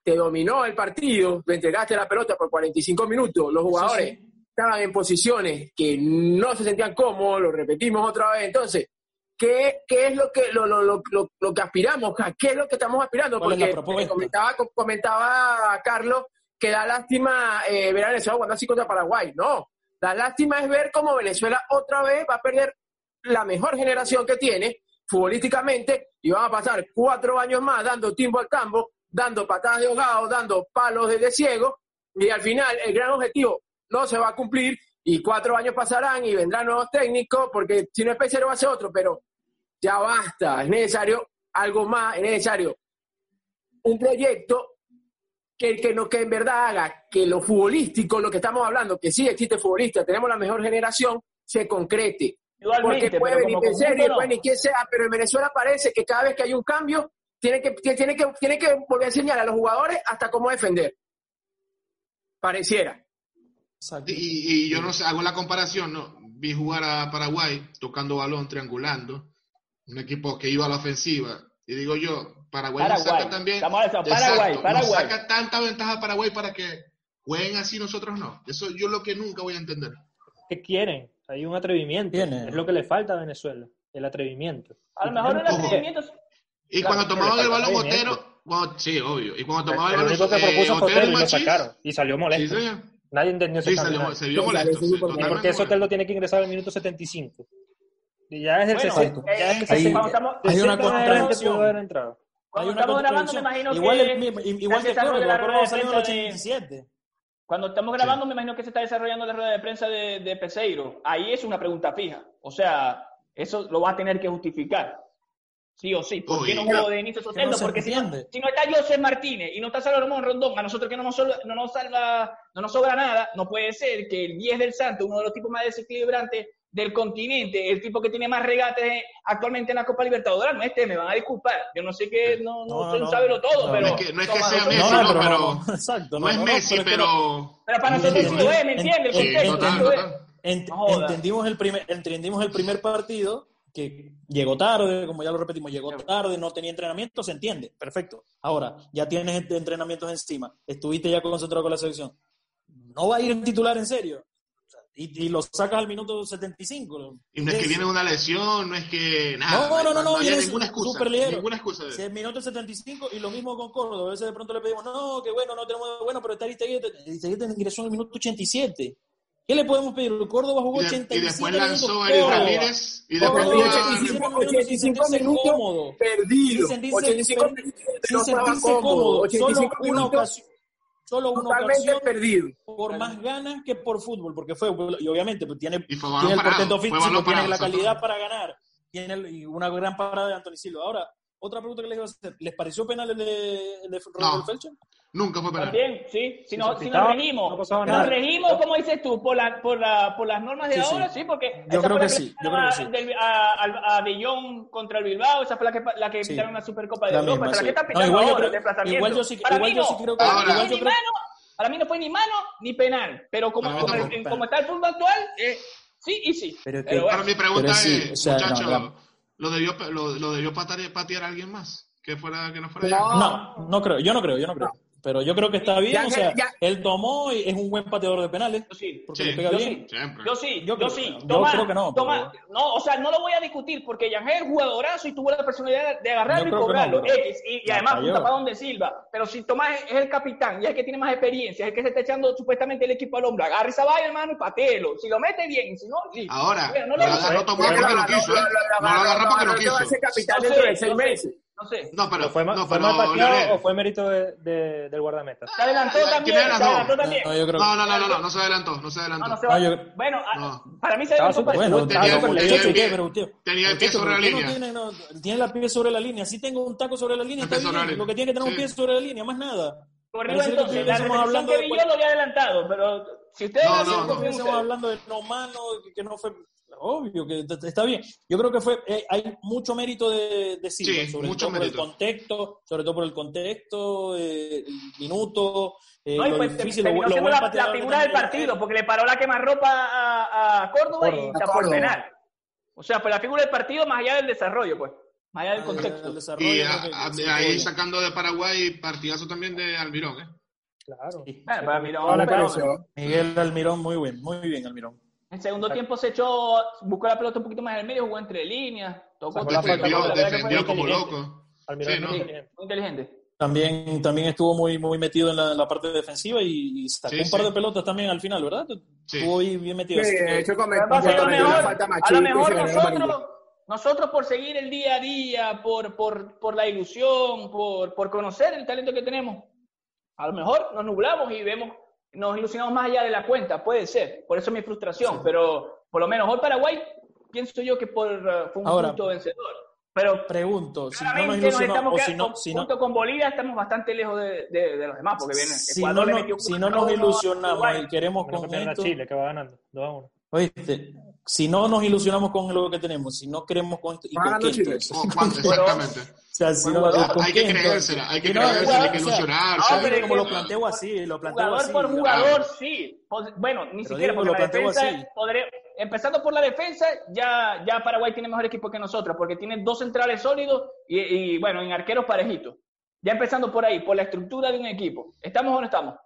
te dominó el partido, te entregaste la pelota por 45 minutos, los jugadores Sí, sí. estaban en posiciones que no se sentían cómodos, lo repetimos otra vez, entonces, ¿qué, qué es lo que lo, lo, lo, lo- que aspiramos? ¿A ¿Qué es lo que estamos aspirando? ¿Cuál es la Porque comentaba, comentaba Carlos que da lástima eh, ver a Venezuela jugando así contra Paraguay. No, la lástima es ver cómo Venezuela otra vez va a perder la mejor generación que tiene futbolísticamente y van a pasar cuatro años más dando timbo al tambo, dando patadas de ahogado, dando palos de, de ciego y al final el gran objetivo no se va a cumplir y cuatro años pasarán y vendrán nuevos técnicos porque si no es Pecero va a ser otro, pero ya basta, es necesario algo más, es necesario un proyecto que, que, no, que en verdad haga que lo futbolístico, lo que estamos hablando, que sí existe futbolista, tenemos la mejor generación, se concrete. Igualmente, Porque puede venir en serio, no. puede venir quien sea, pero en Venezuela parece que cada vez que hay un cambio, tiene que, tiene que, tiene que volver a enseñar a los jugadores hasta cómo defender. Pareciera. Y, y yo no sé, hago la comparación, ¿no? Vi jugar a Paraguay tocando balón, triangulando, un equipo que iba a la ofensiva. Y digo yo, Paraguay, nos Paraguay. saca también. Estamos Exacto, Paraguay, nos Paraguay. saca tanta ventaja a Paraguay para que jueguen así nosotros no. Eso yo lo que nunca voy a entender. ¿Qué quieren? Hay un atrevimiento. Tiene. Es lo que le falta a Venezuela, el atrevimiento. A lo mejor el atrevimiento Y Claro, cuando tomaban el balón. Otero, cuando- sí, obvio. Y cuando tomaban El el único balón que propuso eh, Otero Otero y y lo sacaron. Y salió Sí, molesto. señor. Nadie entendió ese Sí, salió, se vio Sí, molesto. sí, porque eso molesto. lo tiene que ingresar al minuto 75. Y ya es el Bueno, 60. eh, Ya es el eh, 60. cuando estamos- Hay una 60 pudo contradicción. haber entrado. Hay Cuando una estamos grabando, me contradicción. imagino igual que el- igual se que Córdoba rueda de salió en el prensa de- 87. Cuando estamos grabando, me imagino que se está desarrollando la rueda de prensa de, de Peseiro. Ahí es una pregunta fija. O sea, eso lo va a tener que justificar. Sí o sí. ¿Por qué no jugó Denis Soteldo? no Porque si no, si no está José Martínez y no está Salomón Rondón, a nosotros que no nos, salva, no, nos salva, no nos sobra nada, no puede ser que el 10 del Santo, uno de los tipos más desequilibrantes del continente, el tipo que tiene más regates actualmente en la Copa Libertadores, no este, me van a disculpar. Yo no sé que no, no, No, no, sabe lo todo, no, pero... No es que, no es que toma, sea Messi, No, no, pero- pero. exacto, No es Messi, pero es pero. Pero para nosotros sí lo es, ¿me En- entiendes? El en- contexto, Total, eso es. total. Ent- No joda. entendimos, el primer, entendimos el primer partido, que llegó tarde, como ya lo repetimos, llegó tarde, no tenía entrenamiento, se entiende, perfecto. Ahora, ya tienes ent- entrenamientos encima, estuviste ya concentrado con la selección. No va a ir en titular en serio. Y, y lo sacas al minuto 75. Y no es que viene una lesión, no es que nada. No, no, no, no, había viene ninguna excusa. Ninguna excusa. de- Si el minuto 75 y lo mismo con Córdoba. A veces de pronto le pedimos, no, que bueno, no tenemos bueno, pero está Aristeguieta. Ingresó en el minuto 87. ¿Qué le podemos pedir? Córdoba jugó Y, de- 87 y después lanzó a. Ramírez y después Córdoba, jugó- 85 minutos 85 sin sentirse minutos cómodo. Perdido. Sin sentirse- 85 per- minutos sin no estaba sentirse cómodo. cómodo. Solo 85 una minutos ocasión. Solo una totalmente ocasión perdido. por más ganas que por fútbol, porque fue, y obviamente pues, tiene, Y fue balón tiene el portento físico, tiene parado, la calidad para ganar, tiene el- y una gran parada de Anthony Silva. Ahora, otra pregunta que les iba a hacer, ¿les pareció penal el de, el de Rodolfo Felcher? Nunca fue penal. También, sí. Si, se si nos regimos, no nos regimos, como dices tú, por, la, por, la, por las normas de Sí, sí. ahora, sí, porque Yo esa creo fue la que sí, yo creo que sí. del- a, a, a De Jong contra el Bilbao, esa fue la que, la que Sí. pitaron la Supercopa de La Europa, misma, esa es la sí. que está No, igual yo ahora, creo- el desplazamiento. igual yo sí- Para igual mí yo no, sí creo que- para mí igual no yo fue ni creo- mano, para mí no fue ni mano ni penal, pero como, como, como está el fútbol actual, eh, sí y sí. Pero Pero Ahora mi pregunta Pero sí, es, o sea, no, muchachos, ¿lo debió, lo, lo debió patear, patear a alguien más? Que, fuera, que no fuera No. No, no creo, yo no creo, yo no creo. Pero yo creo que está bien, Ya o sea, ya- él tomó y es un buen pateador de penales, yo sí. porque Sí, le pega yo bien. sí. Siempre. Yo sí, Yo sí. no. Yo Tomás, creo que no, Tomás, pero- no, o sea, no lo voy a discutir porque Yangel es jugadorazo y tuvo la personalidad de agarrarlo Yo y cobrarlo. no, pero- X, y, además falló. punta para donde Silva. Pero si Tomás es, el capitán y es el que tiene más experiencia, es el que se está echando supuestamente el equipo al hombro, agarre esa vaina, hermano, y pateelo. Si lo mete bien, si no, listo. Ahora, Bueno, no lo lo agarró. Tomás porque no quiso, ¿eh? No lo agarró porque a quiso. capitán dentro de seis meses. No sé. No, pero, ¿Fue, no, fue pero, mal pateado Leonel, o fue mérito de, de- del guardameta? Se adelantó ¿Quién también, se adelantó también. No, yo creo no, no, no, no, no, no se adelantó, no se adelantó. no se va. No, yo- Bueno, a- No. para mí se adelantó. Bueno, Tenía- el pie- pero usted- tenía el usted, pie pero sobre la línea. tiene, no, tiene la pie sobre la línea. Si tengo un taco sobre la línea, está bien. Lo que tiene que tener un pie sobre la línea, más nada. Que entonces, la repetición hablando que de vi yo lo había adelantado, pero si ustedes No, no, no. hablando de no mano, que no fue. Obvio que está bien. Yo creo que fue eh, hay mucho mérito de, de Silva, Sí, sobre mucho todo mérito. por el contexto, sobre todo por el contexto, eh, el minuto, eh, No, y pues difícil, terminó lo, siendo la, figura del partido, porque le paró la quemarropa a, a Córdoba y A tapó el penal. O sea, fue la figura del partido más allá del desarrollo, pues. Más allá del El contexto. desarrollo, Y que- a- ahí sacando de Paraguay, partidazo también de Almirón, ¿eh? Claro. Sí. Bueno, para mí no, Ahora pero creció. Miguel Almirón, muy bien, muy bien Almirón. En segundo tiempo se echó, buscó la pelota un poquito más en el medio, jugó entre líneas, tocó Defendió, la defendió como inteligente. loco. Almirón Sí, ¿no? inteligente. muy inteligente. También, también estuvo muy, muy metido en la, en la parte defensiva y, y sacó Sí, un par sí. de pelotas también al final, ¿verdad? Sí. Estuvo ahí bien metido. Sí, hecho, comentó Además, a lo mejor, falta a lo mejor nosotros, nosotros por seguir el día a día, por, por, por la ilusión, por, por conocer el talento que tenemos, a lo mejor nos nublamos y vemos, nos ilusionamos más allá de la cuenta, puede ser. Por eso mi frustración, pero por lo menos hoy Paraguay, pienso yo que por, uh, fue un Ahora, punto vencedor. Pero Pregunto, si no nos ilusionamos, o si no, si no, junto con Bolivia estamos bastante lejos de, de- de los demás, porque viene si Ecuador no, le no- metió si no nos ilusionamos y queremos con Chile, que va ganando 2 a 1. oíste, si no nos ilusionamos con lo que tenemos, si no queremos con esto, ¿y Va con ganando qué entonces? Oh. Exactamente. O sea, si no, Jugador, ¿con Hay que creérsela, hay que creérsela, hay que ilusionarse. no, pero como lo que- planteo así, lo planteo jugador así. por yo- jugador, sí. Pues, Bueno, ni Pero siquiera, digo, porque lo la defensa, así. podré- empezando por la defensa, ya, ya Paraguay tiene mejor equipo que nosotros, porque tiene dos centrales sólidos y, y, bueno, en arqueros parejitos. Ya empezando por ahí, por la estructura de un equipo. ¿Estamos o no estamos?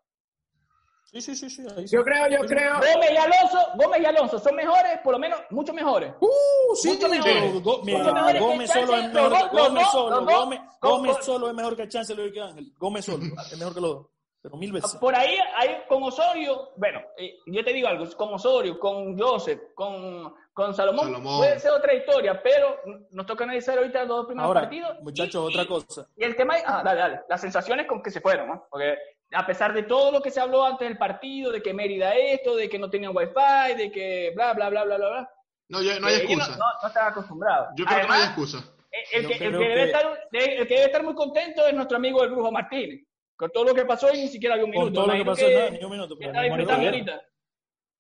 Sí, sí, sí, sí. ahí sí. Yo creo, yo creo. Gómez y Alonso, Gómez y Alonso son mejores, por lo menos, mucho mejores. Uh, sí, Mucho pero mejor. Go- mira, Mucho mejor que Gómez solo es mejor. los dos, los Gómez solo, los. Gómez, solo es mejor que Chancellor y que Ángel. Gómez solo es mejor que los dos. Pero mil veces. Por ahí, ahí con Osorio, bueno, eh, yo te digo algo, con Osorio, con Joseph, con, con Salomón, Salomón. puede ser otra historia, pero nos toca analizar ahorita los dos primeros Ahora, partidos. muchachos, y- otra y- cosa. Y el tema, ah, dale, dale, las sensaciones con que se fueron, ¿no? Porque a pesar de todo lo que se habló antes del partido, de que Mérida esto, de que no tenían wifi, de que bla, bla, bla, bla, bla, bla. No, ya- no hay eh, excusa. No, no, no están acostumbrados. Yo creo que no hay excusa. el, Yo que, el que debe que- estar, el que debe estar muy contento es nuestro amigo el Brujo Martínez. Con todo lo que pasó y ni siquiera había un minuto. Con todo lo que pasó, nada, ni un minuto. pero está disfrutando ahorita.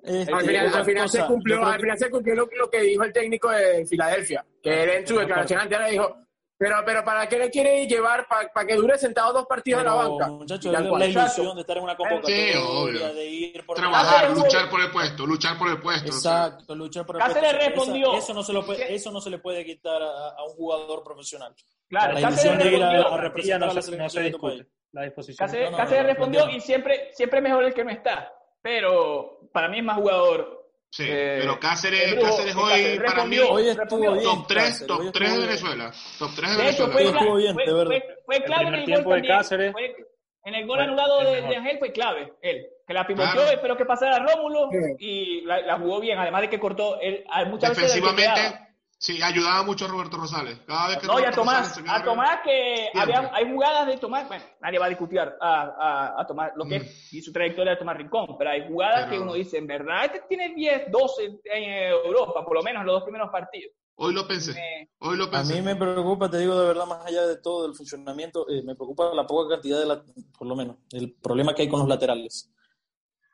Este, Al final, otra al final se cumplió, yo al final se cumplió lo, lo que dijo el técnico de Filadelfia, que él en su declaración anterior dijo, pero, pero ¿para qué le quiere llevar? ¿Para, que dure sentado dos partidos en la Pero, banca? Muchachos, la, ilusión de estar en una convocatoria, Sí, obvio. de ir por Trabajar, Cáceres- luchar por el puesto, luchar por el puesto. o sea, Exacto, luchar por el Cáceres puesto. Respondió. Eso no, se lo puede, eso no se le puede quitar a, a un jugador profesional. Claro, la Cáceres ilusión de ir a, respondió. a representar no a la no selección se de tu país. La disposición. Cáceres, No, no, Cáceres no, respondió no. y siempre, siempre mejor el que no está. Pero para mí es más jugador Sí, Eh, pero Cáceres, el Brujo, Cáceres el hoy Cáceres para mí Hoy estuvo bien. top 3, Cáceres, top hoy 3 de. Venezuela. Top 3 de De hecho, Venezuela. fue, estuvo bien, fue- de verdad. fue- fue El clave en primer el tiempo gol de también. Cáceres Fue- en el gol fue anulado el de, de Ángel fue clave, él. Que la pivoteó, Claro. esperó que pasara Rómulo Sí. y la, la jugó bien. Además de que cortó, él, a- muchas veces el. Defensivamente, sí, ayudaba mucho a Roberto Rosales. Cada vez que No, y a Tomás, Rosales a Tomás que había, hay jugadas de Tomás, bueno, nadie va a discutir a, a, a Tomás, lo que Mm. es y su trayectoria de Tomás Rincón, pero hay jugadas Pero- que uno dice, en verdad, este tiene 10, 12 en Europa, por lo menos en los dos primeros partidos. Hoy lo pensé. Eh, Hoy lo A pensé. mí me preocupa, te digo de verdad, más allá de todo el funcionamiento, eh, me preocupa la poca cantidad de, la, por lo menos, el problema que hay con los laterales.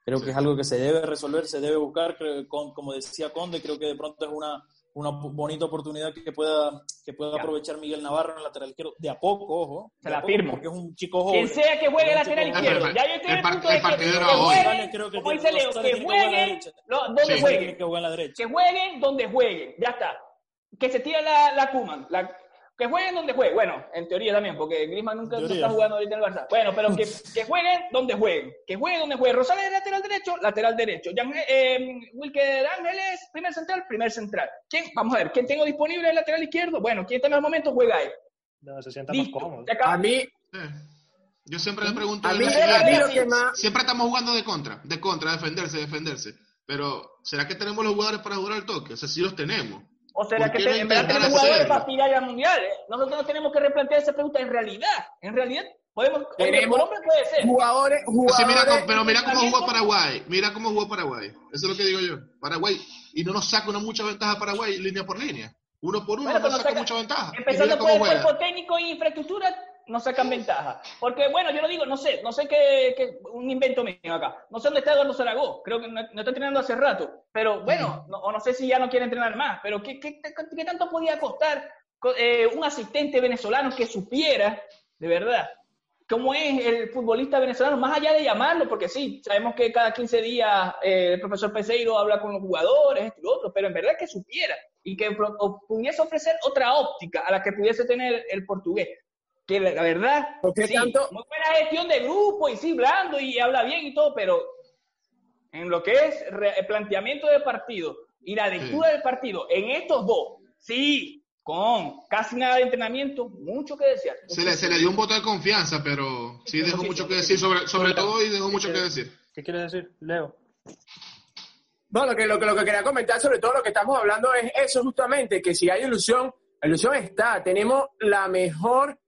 Creo que es algo que se debe resolver, se debe buscar, creo- con- como decía Conde, creo que de pronto es una, una bonita oportunidad que pueda, que pueda aprovechar Miguel Navarro en el lateral izquierdo, de a poco, ojo. Se la poco, firmo. Porque es un chico joven. quien sea que juegue lateral izquierdo, ya yo estoy El punto de el que, jueguen, como dice Leo, que jueguen donde jueguen, que jueguen donde jueguen, ya está. Que se tire la, la Kuman, la- que jueguen donde jueguen. Bueno, en teoría también, porque Griezmann nunca no está jugando ahorita en el Barça. Bueno, pero que, que jueguen donde jueguen. Que jueguen donde jueguen. Rosales es lateral derecho, lateral derecho. Jan- eh, Wilker Ángeles, primer central, primer central. ¿Quién? Vamos a ver, ¿quién tengo disponible en el lateral izquierdo? Bueno, ¿quién está en los momentos? Juega ahí. donde se sienta más cómodo. A mí. Yo siempre le pregunto a mí lo que más... Siempre estamos jugando de contra, de contra, defenderse, defenderse. Pero, ¿será que tenemos los jugadores para jugar al toque? O sea, sí los tenemos. O será ¿Por que te- no en verdad tenemos jugadores para aspirar al mundial. ¿eh? Nosotros no tenemos que replantear esa pregunta en realidad. En realidad, podemos. Tenemos hombre puede ser. Jugadores, jugadores... sí, mira cómo- pero mira cómo jugó. Paraguay. Mira cómo jugó Paraguay. Eso es lo que digo yo. Paraguay. Y no nos saca una mucha ventaja Paraguay línea por línea. Uno por uno Bueno, no nos saca, saca- mucha ventaja. Empezando por el cuerpo técnico y infraestructura, nos sacan ventaja. Porque, bueno, yo lo digo, no sé, no sé qué, qué- un invento mío acá. No sé dónde está Eduardo Zaragoza, creo que no, no está entrenando hace rato. Pero bueno, no, o no sé si ya no quiere entrenar más. Pero ¿qué, qué, qué- qué tanto podía costar co- eh, un asistente venezolano que supiera, de verdad, cómo es el futbolista venezolano, más allá de llamarlo, porque sí, sabemos que cada 15 días eh, el profesor Peseiro habla con los jugadores, esto y lo otro, pero en verdad que supiera y que pudiese ofrecer otra óptica a la que pudiese tener el portugués. Que la, la verdad, ¿Por qué sí, tanto? muy buena gestión de grupo y sí, blando y habla bien y todo, pero en lo que es re- el planteamiento del partido y la lectura del partido, en estos dos, sí, con casi nada de entrenamiento, mucho que desear. Se le, se le dio un voto de confianza, pero sí dejó sí, mucho sí, que sí. decir sobre, sobre todo y dejó mucho que decir. ¿Qué quieres decir, Leo? No, lo que, lo, que, lo que quería comentar sobre todo lo que estamos hablando es eso justamente, que si hay ilusión, la ilusión está. Tenemos la mejor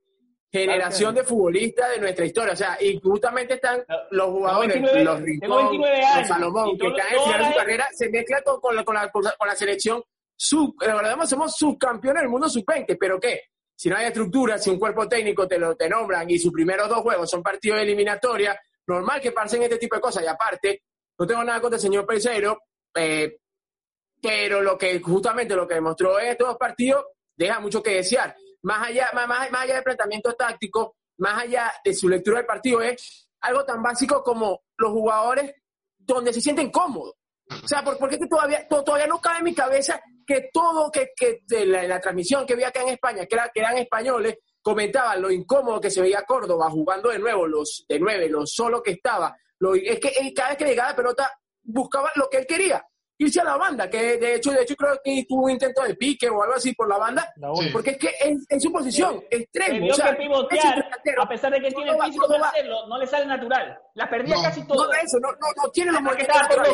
generación de futbolistas de nuestra historia. O sea, y justamente están los jugadores, 29 los Rincón, 29 años, los Salomón, que están en final de su carrera, se mezcla con, con la, con, la, con la selección sub, la verdad, somos subcampeones del mundo sub-20, pero ¿qué? Si no hay estructura, si un cuerpo técnico te lo te nombran y sus primeros dos juegos son partidos de eliminatoria, normal que pasen este tipo de cosas. Y aparte, no tengo nada contra el señor Peseiro, eh, pero lo que justamente lo que demostró en estos dos partidos deja mucho que desear. Más allá, más, más, allá del planteamiento táctico, más allá de su lectura del partido, es algo tan básico como los jugadores donde se sienten cómodos. O sea, por- porque todavía, to- todavía no cabe en mi cabeza que todo, que, que de la, transmisión que vi acá en España, que, era, que eran españoles, comentaban lo incómodo que se veía Córdoba jugando de nuevo, los de nueve, lo solo que estaba. Lo, es que cada vez que llegaba la pelota buscaba lo que él quería, irse a la banda, que de hecho, de hecho creo que tuvo un intento de pique o algo así por la banda, Sí. porque es que en, en su posición, extremo, Debió o sea, que pivotear, ese delantero, a pesar de que tiene el físico para hacerlo, no le sale natural. La perdía No. casi no, toda. eso, no, no, no tiene los movimientos naturales.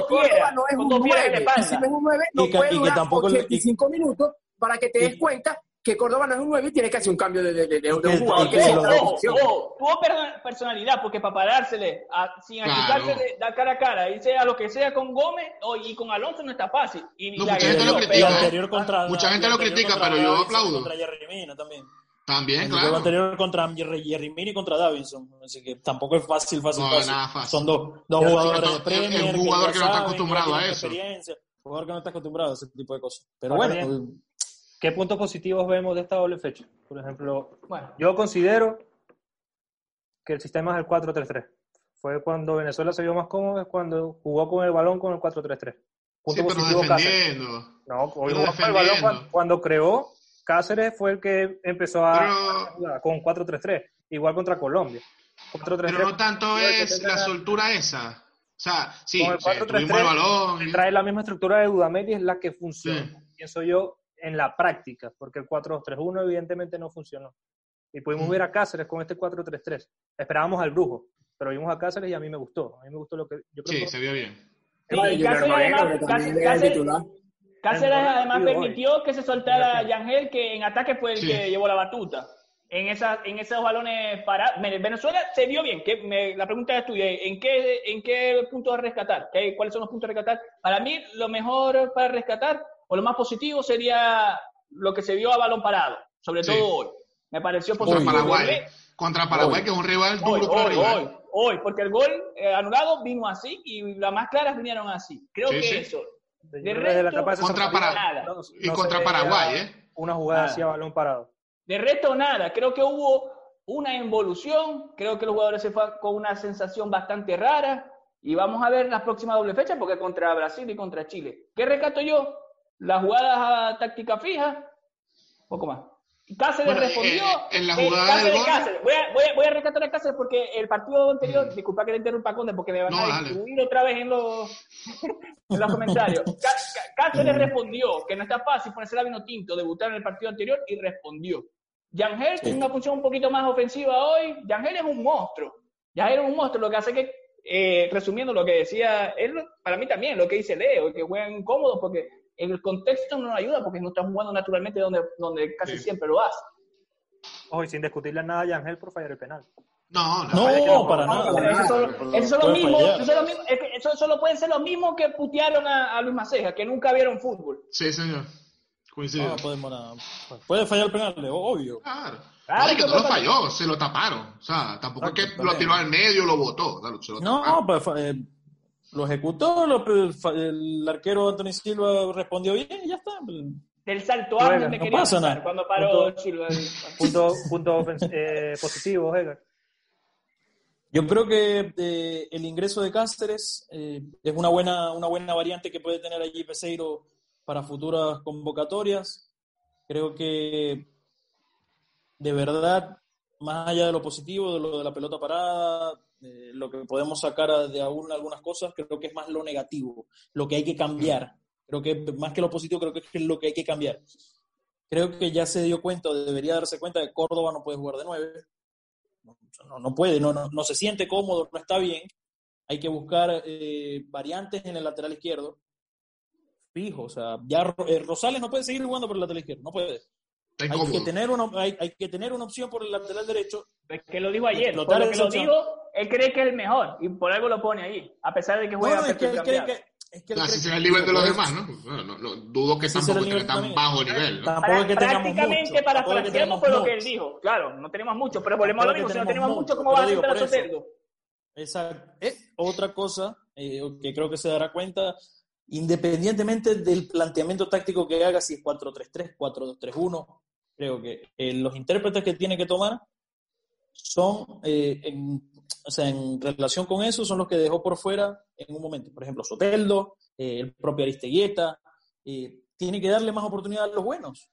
no es un dos piedras en la 9. Y si no es un 9, no puede durar tampoco le- 85 minutos para que te des cuenta que Córdoba no es un 9 y tiene que hacer un cambio de, de, de, de un jugador y que posición. ojo, tuvo per- personalidad porque para parársele a- sin Claro. achicarse da cara a cara, irse a lo que sea con Gómez y con Alonso no está fácil. Y No, la mucha gente agredió, lo Y critica, pero- ¿eh? contra, Mucha gente y lo critica, pero yo aplaudo. Contra Jerry Mina también. También, El claro. anterior contra Jerry, y contra Davinson. Así que tampoco es fácil, fácil, No, fácil. nada fácil. Son dos, dos jugadores sobre de es- Premier. un jugador que no está acostumbrado a eso. Un jugador que no está acostumbrado a ese tipo de cosas. Pero bueno, ¿Qué puntos positivos vemos de esta doble fecha? Por ejemplo, Bueno, yo considero que el sistema es el 4-3-3. Fue cuando Venezuela se vio más cómodo, es cuando jugó con el balón con el 4-3-3. Punto Sí, pero positivo Cáceres. No, el balón cuando, cuando creó, Cáceres fue el que empezó a Pero- jugar con 4-3-3, igual contra Colombia. 4-3-3. Pero no tanto es tenga- la soltura esa. sea, sí, Con el sí, 4-3-3 tuvimos el balón. Trae la misma estructura de Dudamel y es la que funciona, Sí. pienso yo, en la práctica, porque el 4-2-3-1 evidentemente no funcionó. Y pudimos Mm. ver a Cáceres con este 4-3-3. Esperábamos al Brujo, pero vimos a Cáceres y a mí me gustó. A mí me gustó lo que yo creo Sí, que se vio bien. Sí, Cáceres además- Cáceres- Cáceres-. Cáceres permitió que se soltara Yangel, que en ataque fue el Sí. que llevó la batuta. En, esa, en esos balones para Venezuela se vio bien. Que me- la pregunta es tuya. ¿En qué, ¿En qué punto a rescatar? ¿Qué- ¿Cuáles son los puntos a rescatar? Para mí, lo mejor para rescatar, o lo más positivo, sería lo que se vio a balón parado. Sobre Sí. todo hoy. Me pareció Contra positivo. Paraguay. Contra Paraguay, que es un rival Hoy, duro para hoy, rival. hoy, hoy, porque el gol eh, anulado vino así y las más claras vinieron así. Creo Sí, que sí. eso. de, de la resto, de contra César Para- Martínez, nada. Y no contra Paraguay, ¿eh? Una jugada Nada. así a balón parado. De resto, nada. Creo que hubo una involución. Creo que los jugadores se fue con una sensación bastante rara. Y vamos a ver las próximas doble fechas porque contra Brasil y contra Chile. ¿Qué rescato yo? Las jugadas a táctica fija. Poco más. Cáceres Bueno, respondió. eh, en la eh, jugada Cáceres, del gol- Cáceres. Voy, a, voy, a, voy a rescatar a Cáceres porque el partido anterior, disculpa que le interrumpa Conde porque me van No, a distribuir otra vez en los, en los comentarios. Cá- Cá- Cáceres respondió que no está fácil ponerse la vino tinto, debutar en el partido anterior y respondió. Yangel tiene una función un poquito más ofensiva hoy. Yangel es un monstruo. Yangel es un monstruo, lo que hace que, eh, resumiendo lo que decía él, para mí también, lo que dice Leo, que juegan incómodos porque en el contexto no nos ayuda porque no están jugando naturalmente donde, donde casi Sí. siempre lo hace. Ojo, y sin discutirle nada a Yangel por fallar el penal. No, no. No, para nada. Eso solo, puede mismos, fallar. eso, es solo pueden ser los mismos que putearon a, a Luis Maceja, que nunca vieron fútbol. Sí, señor. Coincido. No, podemos nada. Puede fallar el penal, obvio. Claro. Claro No, que no lo falló, se lo taparon. O sea, tampoco es que lo tiró al medio, lo botó. se lo No, taparon. pues eh, lo ejecutó, lo- el, arquero Anthony Silva respondió bien y ya está. Del salto Bueno, alto me no quería pasa nada. cuando paró Punto. Silva. Punto, punto eh, positivo, Edgar. Yo creo que eh, el ingreso de Cáceres eh, es una buena, una buena variante que puede tener allí Peseiro para futuras convocatorias. Creo que de verdad, más allá de lo positivo, de lo de la pelota parada, eh, lo que podemos sacar de aún algunas cosas, creo que es más lo negativo, lo que hay que cambiar. Creo que más que lo positivo, creo que es lo que hay que cambiar. Creo que ya se dio cuenta, debería darse cuenta, que Córdoba no puede jugar de nueve. No, no, puede, no, no, no se siente cómodo, no está bien. Hay que buscar eh, variantes en el lateral izquierdo. Fijo, o sea, ya eh, Rosales no puede seguir jugando por el lateral izquierdo, no puede. Hay que, tener una, hay, hay que tener una opción por el lateral derecho. Es que lo dijo ayer, por lo que lo opción. dijo, él cree que es el mejor y por algo lo pone ahí, a pesar de que No, juega no, es que él cree que. Es que él Así será el nivel de los pues, demás, ¿no? Bueno, no, no, dudo que tampoco el tenga tan también. bajo nivel. ¿no? Tampoco es que prácticamente mucho. para tampoco es que frasearnos tengamos fue lo que él dijo. Claro, no tenemos mucho, pero volvemos a lo mismo. Si no tenemos mucho, ¿cómo va a ser digo, por eso. cerdo? Esa es otra cosa eh, que creo que se dará cuenta, independientemente del planteamiento táctico que haga, si es 4-3-3, 4-2-3-1, creo que eh, los intérpretes que tiene que tomar son, eh, en, o sea, en relación con eso, son los que dejó por fuera en un momento. Por ejemplo, Soteldo, eh, el propio Aristeguieta, eh, tiene que darle más oportunidad a los buenos.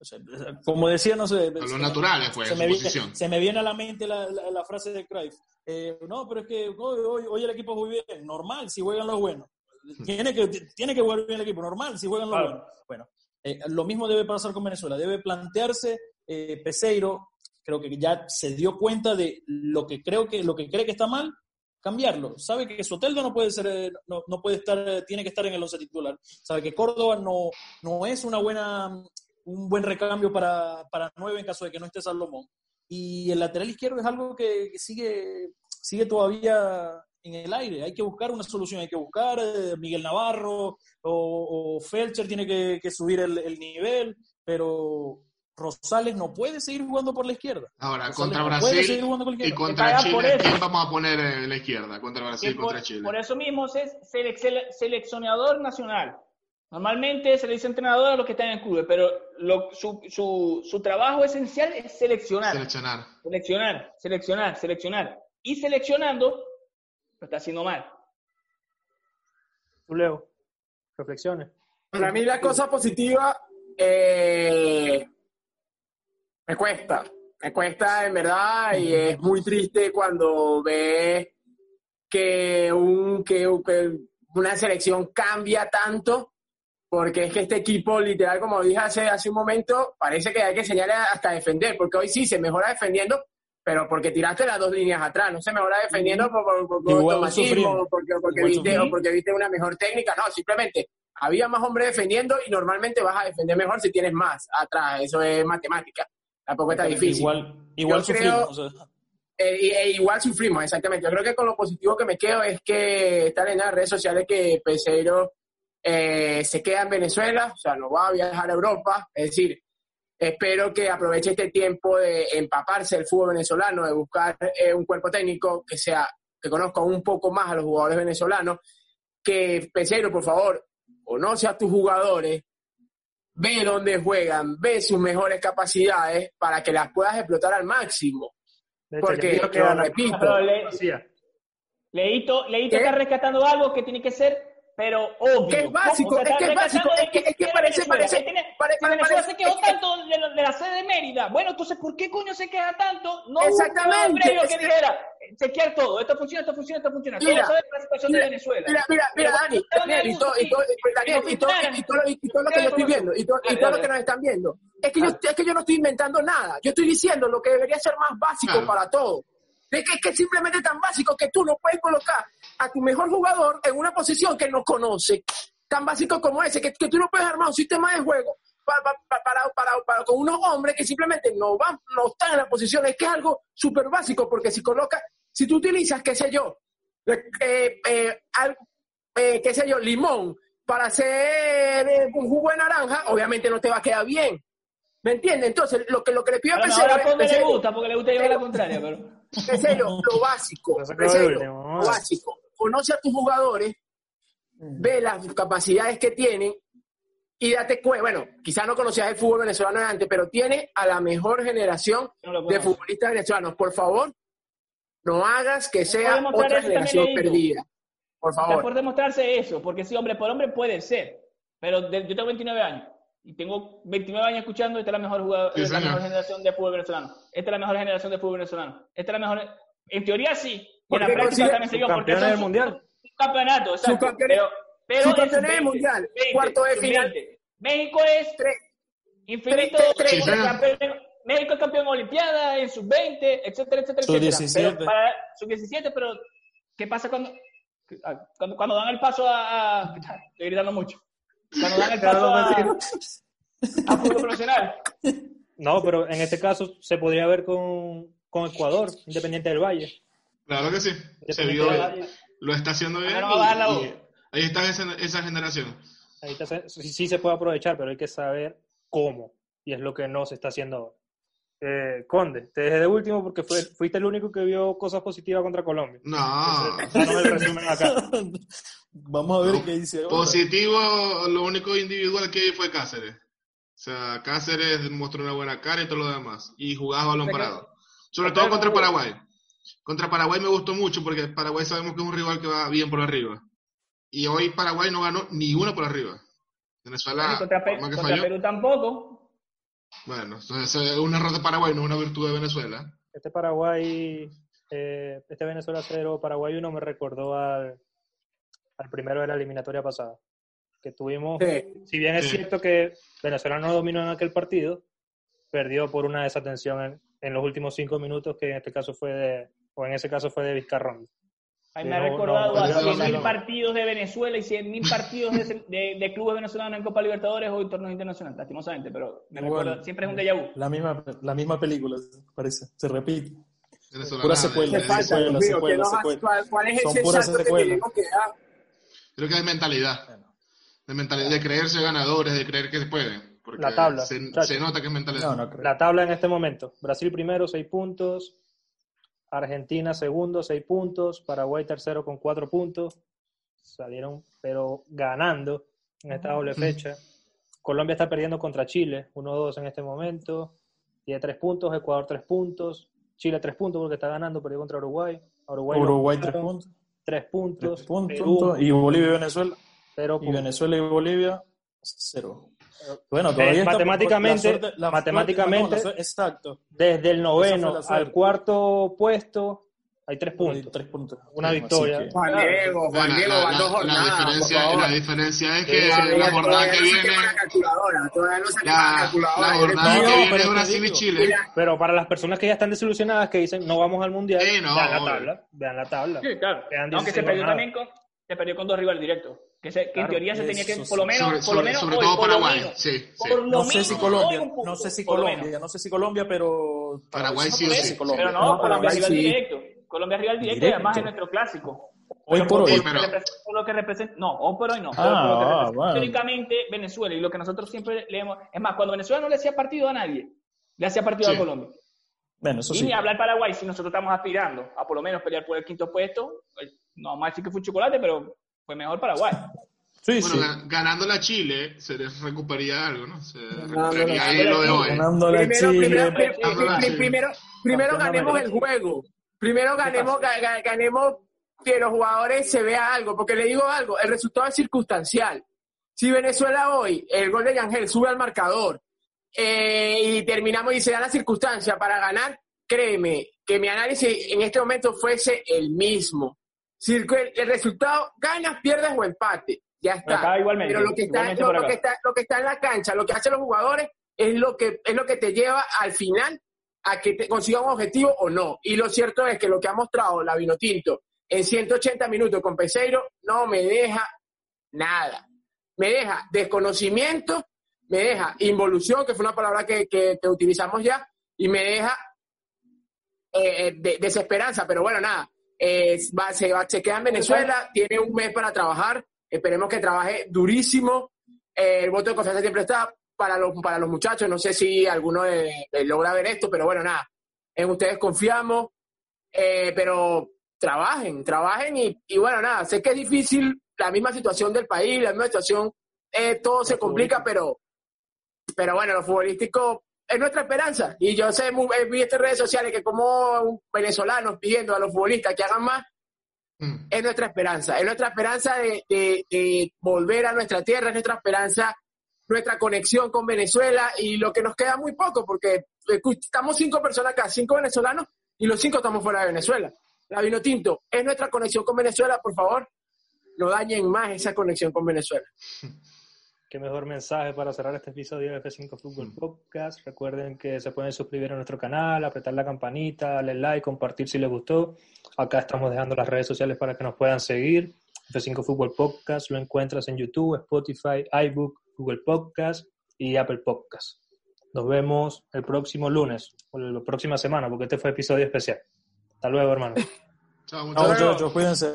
O sea, como decía, no sé, A los naturales, pues, se me, viene, posición. se me viene a la mente la, la- la frase de Cruyff. Eh, no, pero es que hoy, hoy- hoy el equipo juega bien. Normal si juegan los buenos. Tiene que, tiene que jugar bien el equipo. Normal si juegan los Claro. buenos. Bueno, eh, lo mismo debe pasar con Venezuela. Debe plantearse eh, Peseiro. Creo que ya se dio cuenta de lo que creo que lo que cree que está mal, cambiarlo. Sabe que Soteldo no puede ser, eh, no, no puede estar, tiene que estar en el once titular. Sabe que Córdoba no, no es una buena, un buen recambio para, para nueve en caso de que no esté Salomón. Y el lateral izquierdo es algo que sigue, sigue todavía en el aire. Hay que buscar una solución, hay que buscar eh, Miguel Navarro o, o Felcher tiene que, que subir el, el nivel, pero Rosales no puede seguir jugando por la izquierda. Ahora, Rosales contra no Brasil y contra Chile. ¿quién vamos a poner en la izquierda? Contra Brasil y contra por, Chile. por eso mismo es selec- sele- seleccionador nacional. Normalmente se le dice entrenador a los que están en el club, pero lo- su, su, su trabajo esencial es seleccionar. Seleccionar. Seleccionar, seleccionar, seleccionar. Y seleccionando, lo está haciendo mal. Leo, reflexiones. Para mí la cosa positiva eh, me cuesta, me cuesta en verdad y es muy triste cuando ves que, un, que, que una selección cambia tanto, porque es que este equipo, literal, como dije hace, hace un momento, parece que hay que enseñarle hasta defender, porque hoy sí se mejora defendiendo, pero porque tiraste las dos líneas atrás, no se mejora defendiendo por, por, por- automatismo, porque, porque viste, o porque viste una mejor técnica, no, simplemente había más hombres defendiendo y normalmente vas a defender mejor si tienes más atrás, eso es matemática, tampoco está difícil. Igual, igual Yo sufrimos. creo- o sea, Eh, e igual sufrimos, exactamente. Yo creo que con lo positivo que me quedo es que están en las redes sociales que Peseiro eh, se queda en Venezuela, o sea, no va a viajar a Europa. Es decir, espero que aproveche este tiempo de empaparse del fútbol venezolano, de buscar eh, un cuerpo técnico que sea que conozca un poco más a los jugadores venezolanos. Que Peseiro, por favor, conoce a tus jugadores, ve dónde juegan, ve sus mejores capacidades para que las puedas explotar al máximo. Hecho, Porque, yo creo que lo repito, Leito, Leito está rescatando algo que tiene que ser, pero obvio. Que es básico, es que es básico, es que- es que parece- parece- Ahí tiene- pare- pare- parece- se quejó es que- tanto de, de la sede de Mérida. Bueno, entonces, ¿por qué coño se queja tanto? No Exactamente, hubo un es que que- dijera, chequear todo, esto funciona, esto funciona, esto funciona. Solo Mira, sabe la situación de Venezuela. Mira, mira, mira, Dani, ¿dónde Daniel, hay y todo, y todo, y todo, y todo, lo que yo estoy viendo, y todo, y todo lo que nos están viendo, es que, yo, es que yo no estoy inventando nada, yo estoy diciendo lo que debería ser más básico para todos. Es que es que simplemente tan básico que tú no puedes colocar a tu mejor jugador en una posición que no conoce, tan básico como ese, que, que tú no puedes armar un sistema de juego para, para, para, para- para- con unos hombres que simplemente no van, no están en la posición, es que es algo súper básico, porque si colocas, si tú utilizas, qué sé yo, eh, eh, eh, al- eh, qué sé yo, limón para hacer eh, un jugo de naranja, obviamente no te va a quedar bien. ¿Me entiendes? Entonces, lo que, lo que le pido a Bueno, Peseiro ahora Conde le gusta, porque le gusta llevar la contraria, pero... Lo básico, Lo básico. Conoce a tus jugadores, ve las capacidades que tienen y date cuenta, bueno, quizás no conocías el fútbol venezolano de antes, pero tiene a la mejor generación No de futbolistas venezolanos. Por favor, no hagas que sea otra generación perdida. Por Está favor. por demostrarse eso, porque sí, hombre por hombre puede ser. Pero de- yo tengo 29 años y tengo 29 años escuchando, esta es la mejor, jugador, Sí, es la mejor generación de fútbol venezolano. Esta es la mejor generación de fútbol venezolano. Esta es la mejor. En teoría sí, en la Porque práctica consigue- también se dio, porque Subcampeones son del Mundial. Un campeonato, exacto. Pero, pero subcampeones en del sub-20, Mundial, 20, cuarto de final. sub-20. México es Tres. infinito. tres- México es campeón Olimpiada, en sub-20, etcétera, etcétera, etcétera. Sub-17. Pero para- Sub-17, pero ¿qué pasa cuando, cuando, cuando dan el paso a, a- Estoy gritando mucho. Cuando dan el paso a, a fútbol profesional. No, pero en este caso se podría ver con, con Ecuador, Independiente del Valle. Claro que sí. Se vio, lo está haciendo bien. Y- y ahí está esa, esa generación. Ahí está, sí, sí se puede aprovechar, pero hay que saber cómo. Y es lo que no se está haciendo ahora. Eh, Conde, te dejé de último porque fue, fuiste el único que vio cosas positivas contra Colombia. No. Danos el resumen acá. Vamos a ver No, qué dice ahora. Positivo, lo único individual que vi fue Cáceres. O sea, Cáceres mostró una buena cara y todo lo demás. Y jugaba balón parado. Sobre todo contra Paraguay. Contra Paraguay me gustó mucho porque Paraguay sabemos que es un rival que va bien por arriba. Y hoy Paraguay no ganó ni uno por arriba. Venezuela, Y contra, Pe- por más que contra falló. Perú tampoco. Bueno, entonces es un error de Paraguay, no una virtud de Venezuela. Este Paraguay, eh, este Venezuela 0, Paraguay 1 me recordó al, al primero de la eliminatoria pasada. Que tuvimos, Sí. si bien es Sí. cierto que Venezuela no dominó en aquel partido, perdió por una desatención en, en los últimos cinco minutos, que en este caso fue de, o en ese caso fue de Vizcarrón. Ay, me ha no- recordado no, a no, no, 100.000 no. partidos de Venezuela y 100.000 partidos de, de- de clubes venezolanos en Copa Libertadores o en torneos internacionales, lastimosamente, pero me recuerda, siempre es un déjà vu. La misma, la misma película, parece. Se repite. Pura secuela. Falta, secuela, Dios. ¿cuál, es Son puras que secuelas. tenemos que dar? Creo que es mentalidad. De mentalidad, de creerse ganadores, de creer que se pueden. Porque La tabla, se, se nota que es mentalidad. No, no creo. La tabla en este momento. Brasil primero, 6 puntos. Argentina segundo, 6 puntos. Paraguay tercero con 4 puntos. Salieron, pero ganando en esta doble fecha. Colombia está perdiendo contra Chile, 1-2 en este momento. Tiene 3 puntos. Ecuador 3 puntos. Chile 3 puntos porque está ganando, perdió contra Uruguay. Uruguay, tres puntos. tres puntos. Tres puntos. Perú, Y Bolivia y Venezuela. cero Y. Venezuela y Bolivia, cero. Bueno, Eh, todavía está- matemáticamente- la suerte- la matemáticamente- suerte- no, la suerte- exacto. Desde el noveno la al cuarto puesto Hay tres puntos. Tres puntos. Una Así victoria. que- Juan Diego, Juan La, Diego, la- van dos la- la jornadas. por diferencia, la diferencia es que Sí, la jornada que viene, la la la, la jornada que viene es Brasil y Chile. Pero para las personas que ya están desilusionadas, que dicen no vamos al mundial, Sí, no, vean la tabla. Vean la tabla. Sí, claro. Aunque se 16 perdió jornadas. también con, se perdió con dos rivales directos. Que, se- que en teoría se tenía que, por lo menos, Sobre, por lo menos sobre todo por Paraguay. menos, Sí, sí. por lo No sé si Colombia, punto, no sé si Colombia, menos. no sé si Colombia, pero Paraguay sí o no sí. Colombia. Pero no, No, Colombia rival sí. directo. Colombia rival directo, y además es nuestro clásico. Hoy Pero por por, hoy. Pero- por lo que representa, no, hoy por hoy no. Ah, por lo que ah, bueno. Venezuela y lo que nosotros siempre leemos. Es más, cuando Venezuela no le hacía partido a nadie, le hacía partido Sí. a Colombia. Bueno, eso y sí. ni hablar Paraguay, si nosotros estamos aspirando a por lo menos pelear por el quinto puesto, pues, no vamos a decir que fue chocolate, pero fue mejor Paraguay. Sí, Bueno, sí. ga- ganando la Chile se les recuperaría algo, ¿no? Se recuperaría ahí lo de hoy. Ganándole a Primero, Chile. primero, ganemos el juego. Primero ganemos, ga- ga- ganemos que los jugadores se vea algo, porque le digo algo, el resultado es circunstancial. Si Venezuela hoy, el gol de Yangel sube al marcador eh, y terminamos y se da la circunstancia para ganar, créeme que mi análisis en este momento fuese el mismo. Si el, el resultado ganas, pierdes o empate, ya está. Acá igualmente, Pero lo que, está, lo, que está, lo que está en la cancha, lo que hacen los jugadores, es lo que, es lo que te lleva al final a que te consiga un objetivo o no. Y lo cierto es que lo que ha mostrado la Vinotinto en 180 minutos con Peseiro no me deja nada. Me deja desconocimiento, me deja involución, que fue una palabra que, que- que utilizamos ya, y me deja eh, eh, de- desesperanza. Pero bueno, nada, va- se, va- se queda en Venezuela, tiene un mes para trabajar, esperemos que trabaje durísimo. Eh, el voto de confianza siempre está para los, para los muchachos, no sé si alguno eh, eh, logra ver esto, pero bueno, nada, en ustedes confiamos, eh, pero trabajen, trabajen y, y bueno, nada, sé que es difícil la misma situación del país, la misma situación, eh, todo se complica, pero, pero bueno, lo futbolístico es nuestra esperanza. Y yo sé, he visto en redes sociales que como venezolanos pidiendo a los futbolistas que hagan más, Mm. es nuestra esperanza, es nuestra esperanza de, de- de volver a nuestra tierra, es nuestra esperanza, nuestra conexión con Venezuela y lo que nos queda muy poco, porque estamos cinco personas acá, cinco venezolanos y los cinco estamos fuera de Venezuela. La Vino Tinto es nuestra conexión con Venezuela, por favor, no dañen más esa conexión con Venezuela. Qué mejor mensaje para cerrar este episodio de F5 Mm. Fútbol Podcast. Recuerden que se pueden suscribir a nuestro canal, apretar la campanita, darle like, compartir si les gustó. Acá estamos dejando las redes sociales para que nos puedan seguir. F5 Fútbol Podcast lo encuentras en YouTube, Spotify, iBook, Google Podcast y Apple Podcast. Nos vemos el próximo lunes o la próxima semana porque este fue episodio especial. Hasta luego, hermano. Chao, muchachos, cuídense.